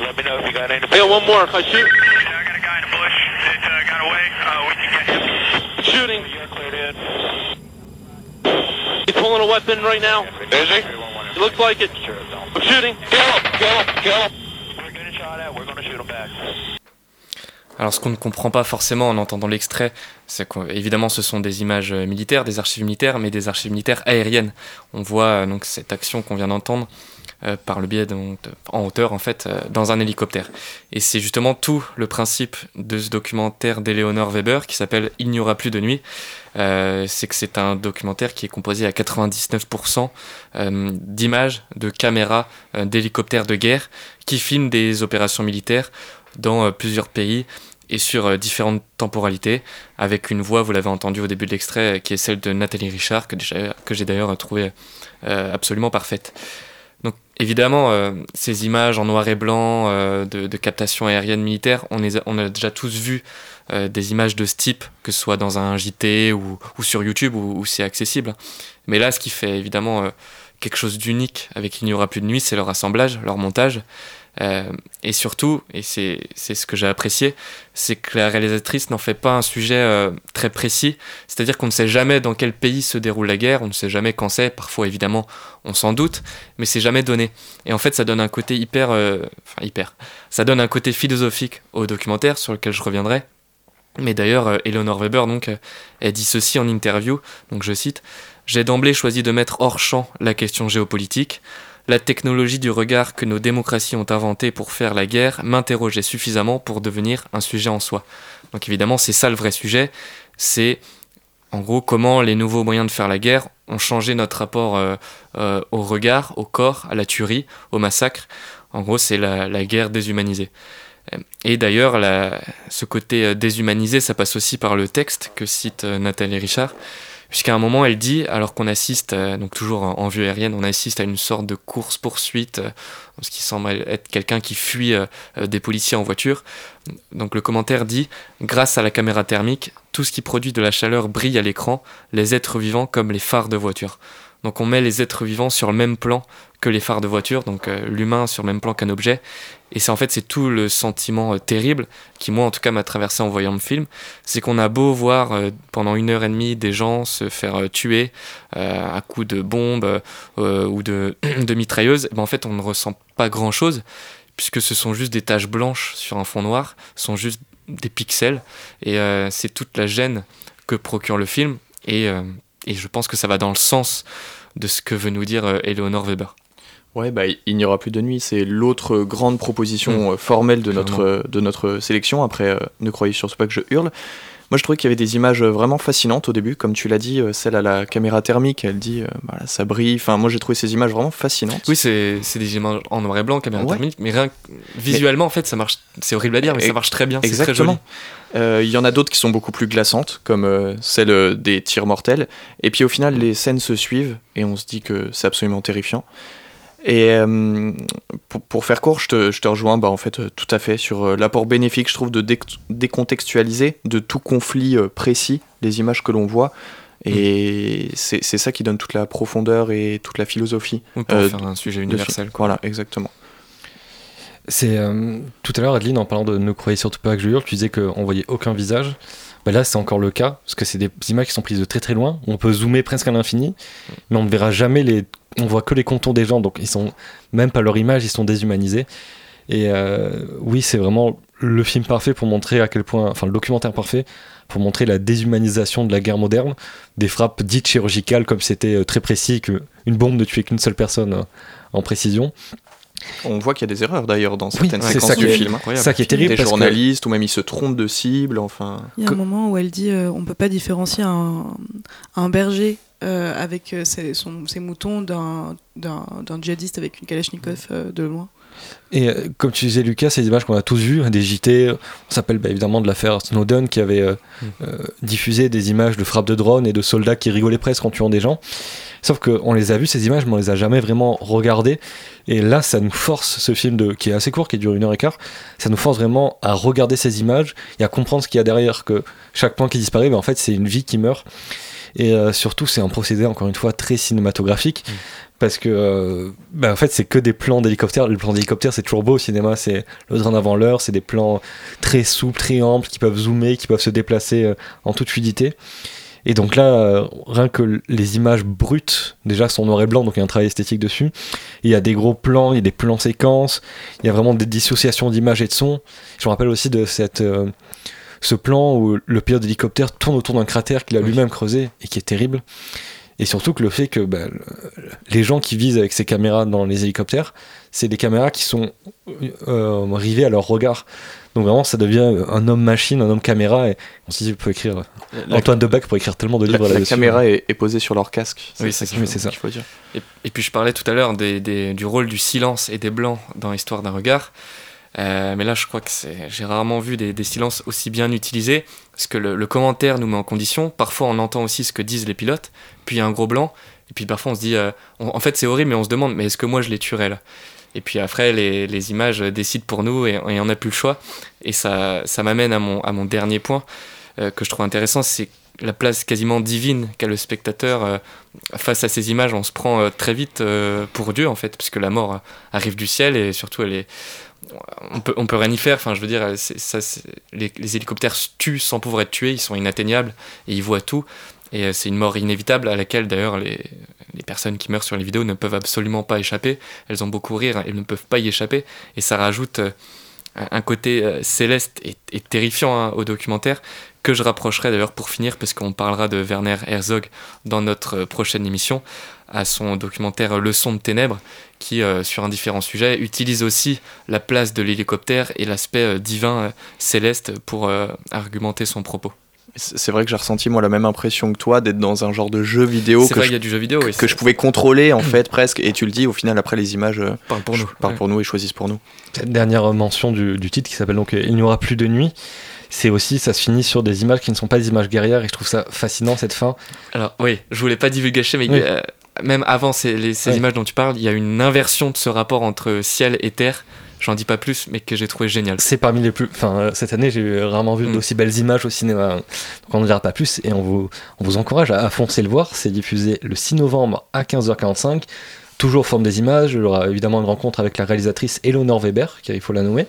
Let me know if you got any. I got one more. If I shoot. I got a guy in the bush that uh, got away. Uh, we can get him. Shooting. He's pulling a weapon right now. Is he? It looks like it. I'm shooting. Kill him, kill him, kill him. Alors ce qu'on ne comprend pas forcément en entendant l'extrait, c'est qu'évidemment ce sont des images euh, militaires, des archives militaires, mais des archives militaires aériennes. On voit euh, donc cette action qu'on vient d'entendre euh, par le biais donc, en hauteur en fait euh, dans un hélicoptère. Et c'est justement tout le principe de ce documentaire d'Eleonore Weber qui s'appelle Il n'y aura plus de nuit. Euh, c'est que c'est un documentaire qui est composé à 99% euh, d'images, de caméras, euh, d'hélicoptères de guerre qui filment des opérations militaires dans plusieurs pays et sur différentes temporalités, avec une voix, vous l'avez entendu au début de l'extrait, qui est celle de Nathalie Richard, que, j'ai d'ailleurs trouvé euh, absolument parfaite. Évidemment, euh, ces images en noir et blanc euh, de, de captation aérienne militaire, on, a, déjà tous vu euh, des images de ce type, que ce soit dans un JT ou, ou sur YouTube où, où c'est accessible. Mais là, ce qui fait évidemment euh, quelque chose d'unique avec Il n'y aura plus de nuit, c'est leur assemblage, leur montage. Euh, et surtout, et c'est ce que j'ai apprécié, c'est que la réalisatrice n'en fait pas un sujet euh, très précis. C'est-à-dire qu'on ne sait jamais dans quel pays se déroule la guerre, on ne sait jamais quand c'est. Parfois, évidemment, on s'en doute, mais c'est jamais donné. Et en fait, ça donne un côté hyper, euh, hyper, ça donne un côté philosophique au documentaire sur lequel je reviendrai. Mais d'ailleurs, Eleanor Weber, donc, elle dit ceci en interview, donc je cite J'ai d'emblée choisi de mettre hors champ la question géopolitique. La technologie du regard que nos démocraties ont inventée pour faire la guerre m'interrogeait suffisamment pour devenir un sujet en soi. Donc évidemment, c'est ça le vrai sujet, c'est en gros comment les nouveaux moyens de faire la guerre ont changé notre rapport euh, euh, au regard, au corps, à la tuerie, au massacre. En gros, c'est la, la guerre déshumanisée. Et d'ailleurs, ce côté euh, déshumanisé, ça passe aussi par le texte que cite Nathalie Richard, puisqu'à un moment, elle dit, alors qu'on assiste, euh, donc toujours en, vue aérienne, on assiste à une sorte de course-poursuite, euh, ce qui semble être quelqu'un qui fuit euh, des policiers en voiture. Donc le commentaire dit, grâce à la caméra thermique, tout ce qui produit de la chaleur brille à l'écran, les êtres vivants comme les phares de voiture. Donc on met les êtres vivants sur le même plan que les phares de voiture, donc euh, l'humain sur le même plan qu'un objet. Et c'est en fait c'est tout le sentiment euh, terrible qui moi en tout cas m'a traversé en voyant le film, c'est qu'on a beau voir euh, pendant une heure et demie des gens se faire tuer à coups de bombes ou de, mitrailleuses, ben en fait on ne ressent pas grand chose puisque ce sont juste des taches blanches sur un fond noir, ce sont juste des pixels. Et c'est toute la gêne que procure le film. Et, et je pense que ça va dans le sens de ce que veut nous dire euh, Eleonore Weber. Ouais, bah, il n'y aura plus de nuit. C'est l'autre grande proposition euh, formelle de notre, Clairement. euh, de notre sélection. Après, euh, ne croyez surtout pas que je hurle. Moi, je trouvais qu'il y avait des images euh, vraiment fascinantes au début. Comme tu l'as dit, euh, celle à la caméra thermique, elle dit, euh, voilà, ça brille. Enfin, moi, j'ai trouvé ces images vraiment fascinantes. Oui, c'est des images en noir et blanc, caméra Ouais. thermique, mais rien que- visuellement, en fait, ça marche. C'est horrible à dire, mais ça marche très bien. Exactement. Euh, Il y en a d'autres qui sont beaucoup plus glaçantes, comme euh, celle des tirs mortels. Et puis au final, les scènes se suivent et on se dit que c'est absolument terrifiant. Et euh, pour, pour faire court, je te, je te rejoins bah, en fait euh, tout à fait sur euh, l'apport bénéfique, je trouve, de dé- décontextualiser de tout conflit euh, précis les images que l'on voit. Et c'est c'est ça qui donne toute la profondeur et toute la philosophie. En euh, faire un sujet universel. Voilà, exactement. C'est euh, tout à l'heure, Adeline, en parlant de Ne croyez surtout pas que je hurle, tu disais qu'on voyait aucun visage. Bah là, c'est encore le cas, parce que c'est des images qui sont prises de très très loin. On peut zoomer presque à l'infini, mais on ne verra jamais les. On voit que les contours des gens, donc ils sont même pas leur image, ils sont déshumanisés. Et euh, oui, c'est vraiment le film parfait pour montrer à quel point, enfin le documentaire parfait pour montrer la déshumanisation de la guerre moderne, des frappes dites chirurgicales comme c'était euh, très précis que une bombe ne tuait qu'une seule personne euh, en précision. On voit qu'il y a des erreurs d'ailleurs dans Oui, certaines c'est séquences ça du est- film. c'est ça qui est terrible Des parce que- journalistes ou même ils se trompent de cible. Enfin. Il y a un moment où elle dit euh, on peut pas différencier un, un berger euh, avec euh, ses, son- ses moutons d'un djihadiste avec une kalachnikov euh, de loin. Et euh, comme tu disais, Lucas, ces images qu'on a tous vues, des JT, on s'appelle bah, évidemment de l'affaire Snowden qui avait euh, euh, diffusé des images de frappes de drones et de soldats qui rigolaient presque en tuant des gens. Sauf qu'on les a vues, ces images, mais on les a jamais vraiment regardées. Et là, ça nous force, ce film de, qui est assez court, qui dure une heure et quart, ça nous force vraiment à regarder ces images et à comprendre ce qu'il y a derrière, que chaque point qui disparaît, mais en fait, c'est une vie qui meurt. Et euh, surtout, c'est un procédé, encore une fois, très cinématographique. Parce que, euh, bah, en fait, c'est que des plans d'hélicoptère. Le plan d'hélicoptère, c'est toujours beau au cinéma. C'est le train avant l'heure. C'est des plans très souples, très amples, qui peuvent zoomer, qui peuvent se déplacer euh, en toute fluidité. Et donc là, euh, rien que les images brutes, déjà, sont noir et blanc, donc il y a un travail esthétique dessus. Il y a des gros plans, il y a des plans séquences, il y a vraiment des dissociations d'images et de sons. Je me rappelle aussi de cette, euh, ce plan où le pilote d'hélicoptère tourne autour d'un cratère qu'il a lui-même creusé et qui est terrible. Et surtout que le fait que bah, le- les gens qui visent avec ces caméras dans les hélicoptères, c'est des caméras qui sont euh, rivées à leur regard. Donc vraiment, ça devient un homme-machine, un homme-caméra. Et on se dit, peut écrire. La- Antoine Debac pourrait écrire tellement de La, livres la là-dessus. caméra est, est posée sur leur casque. Oui, ça c'est qu'il ça. faut- qu'il faut dire. Et, et puis je parlais tout à l'heure du rôle du silence et des blancs dans Histoire d'un regard. Euh, mais là, je crois que j'ai rarement vu des, silences aussi bien utilisés, parce que le, commentaire nous met en condition. Parfois, on entend aussi ce que disent les pilotes, puis il y a un gros blanc, et puis parfois on se dit, euh, en fait c'est horrible, mais on se demande, mais est-ce que moi je les tuerais là Et puis après, les, images décident pour nous, et, on n'a plus le choix. Et ça, ça m'amène à mon, dernier point euh, que je trouve intéressant, c'est la place quasiment divine qu'a le spectateur face à ces images. On se prend très vite pour Dieu en fait, puisque la mort arrive du ciel et surtout elle est on peut, on peut rien y faire. Enfin, je veux dire, ça, les, hélicoptères tuent sans pouvoir être tués, ils sont inatteignables et ils voient tout. Et euh, c'est une mort inévitable à laquelle d'ailleurs les, les personnes qui meurent sur les vidéos ne peuvent absolument pas échapper. Elles ont beau courir, elles ne peuvent pas y échapper. Et ça rajoute euh, un côté euh, céleste et, terrifiant hein, au documentaire que je rapprocherai d'ailleurs pour finir, parce qu'on parlera de Werner Herzog dans notre prochaine émission, à son documentaire Leçon de ténèbres, qui, euh, sur un différent sujet, utilise aussi la place de l'hélicoptère et l'aspect euh, divin euh, céleste pour euh, argumenter son propos. C'est vrai que j'ai ressenti moi la même impression que toi d'être dans un genre de jeu vidéo que vrai, je, y a du jeu vidéo, que, oui, que je pouvais contrôler en fait presque et tu le dis au final après les images parlent pour nous parlent ouais. pour nous et choisissent pour nous. Cette dernière mention du, du titre qui s'appelle donc Il n'y aura plus de nuit. C'est aussi, ça se finit sur des images qui ne sont pas des images guerrières et je trouve ça fascinant cette fin. Alors oui, je voulais pas divulgacher, mais Oui. euh, même avant ces, les- ces Ouais. images dont tu parles, il y a une inversion de ce rapport entre ciel et terre. J'en dis pas plus, mais que j'ai trouvé génial. C'est parmi les plus. Enfin, euh, cette année, j'ai rarement vu Mm. d'aussi belles images au cinéma. Donc on n'en dira pas plus et on vous, on vous encourage à, à foncer le voir. C'est diffusé le 6 novembre à 15h45. Toujours forme des images. Il y aura évidemment une rencontre avec la réalisatrice Eleonore Weber, car il faut la nommer.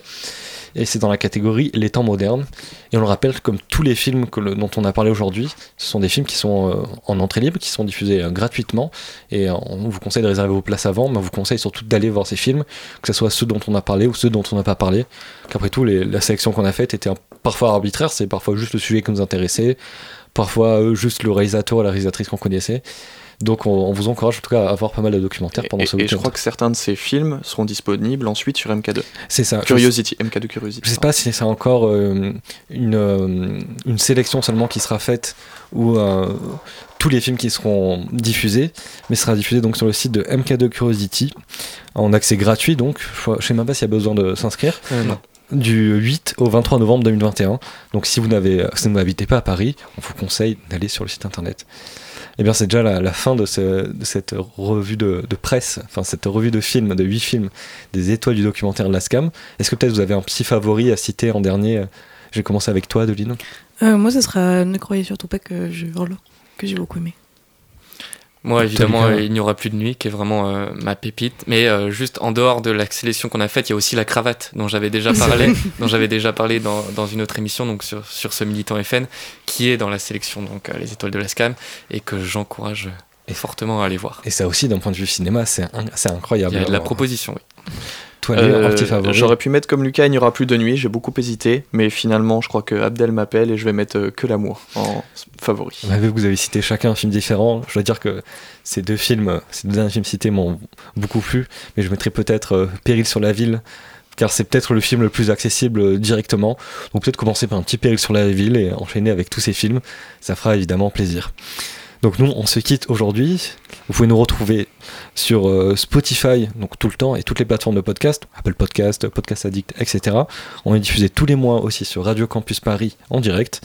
Et c'est dans la catégorie Les temps modernes. Et on le rappelle, comme tous les films dont on a parlé aujourd'hui, ce sont des films qui sont euh, en entrée libre, qui sont diffusés euh, gratuitement. Et euh, on vous conseille de réserver vos places avant, mais on vous conseille surtout d'aller voir ces films, que ce soit ceux dont on a parlé ou ceux dont on n'a pas parlé. Qu'après tout, la sélection qu'on a faite était parfois arbitraire, c'est parfois juste le sujet qui nous intéressait, parfois juste le réalisateur ou la réalisatrice qu'on connaissait. Donc on, on vous encourage en tout cas à voir pas mal de documentaires pendant Et, ce et je week-end. crois que certains de ces films seront disponibles ensuite sur MK2. C'est ça. Curiosity, MK2 Curiosity. Je sais pas si c'est encore euh, une, euh, une sélection seulement qui sera faite ou euh, tous les films qui seront diffusés, mais sera diffusé donc sur le site de MK2 Curiosity en accès gratuit donc. Je je sais même pas s'il y a besoin de s'inscrire. Euh, non. Du 8 au 23 novembre 2021. Donc si vous n'avez, si vous n'habitez pas à Paris, on vous conseille d'aller sur le site internet. Eh bien, c'est déjà la, fin de, ce- de cette revue de, presse, enfin cette revue de films, de 8 films, des étoiles du documentaire de. Est-ce que peut-être vous avez un petit favori à citer en dernier? J'ai commencé avec toi, Adeline. Euh, moi, ce sera Ne croyez surtout pas je que j'ai beaucoup aimé. Moi, évidemment, il n'y aura plus de nuit, qui est vraiment euh, ma pépite. Mais euh, juste en dehors de la sélection qu'on a faite, il y a aussi la cravate dont j'avais déjà parlé, dont j'avais déjà parlé dans, dans une autre émission, donc sur, sur ce militant FN, qui est dans la sélection donc euh, les étoiles de la SCAM et que j'encourage fortement à aller voir. Et ça aussi, d'un point de vue cinéma, c'est incroyable. Il y a de la proposition, oui. Toi, Euh, J'aurais pu mettre comme Lucas, il n'y aura plus de nuit, j'ai beaucoup hésité, mais finalement je crois que Abdel m'appelle et je vais mettre euh, que l'amour en favori. Que vous avez cité chacun un film différent. Je dois dire que ces deux films, ces deux derniers films cités m'ont beaucoup plu, mais je mettrais peut-être euh, Péril sur la ville, car c'est peut-être le film le plus accessible directement. Donc peut-être commencer par un petit Péril sur la ville et enchaîner avec tous ces films, ça fera évidemment plaisir. Donc nous, on se quitte aujourd'hui. Vous pouvez nous retrouver sur euh, Spotify, donc tout le temps, et toutes les plateformes de podcast, Apple Podcast, Podcast Addict, etc. On est diffusé tous les mois aussi sur Radio Campus Paris en direct.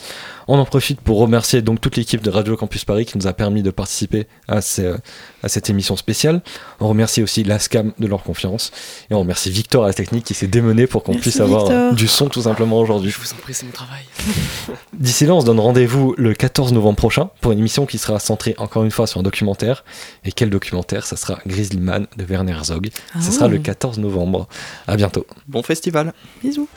On en profite pour remercier donc toute l'équipe de Radio Campus Paris qui nous a permis de participer à, ce- à cette émission spéciale. On remercie aussi l'ASCAM de leur confiance. Et on remercie Victor à la technique qui s'est démené pour qu'on puisse avoir Victor. du son tout simplement aujourd'hui. Je vous en prie, c'est mon travail. D'ici là, on se donne rendez-vous le 14 novembre prochain pour une émission qui sera centrée encore une fois sur un documentaire. Et quel documentaire? Ça sera Grizzly Man de Werner Herzog. Ah Ce sera ouais. le 14 novembre. À bientôt. Bon festival. Bisous.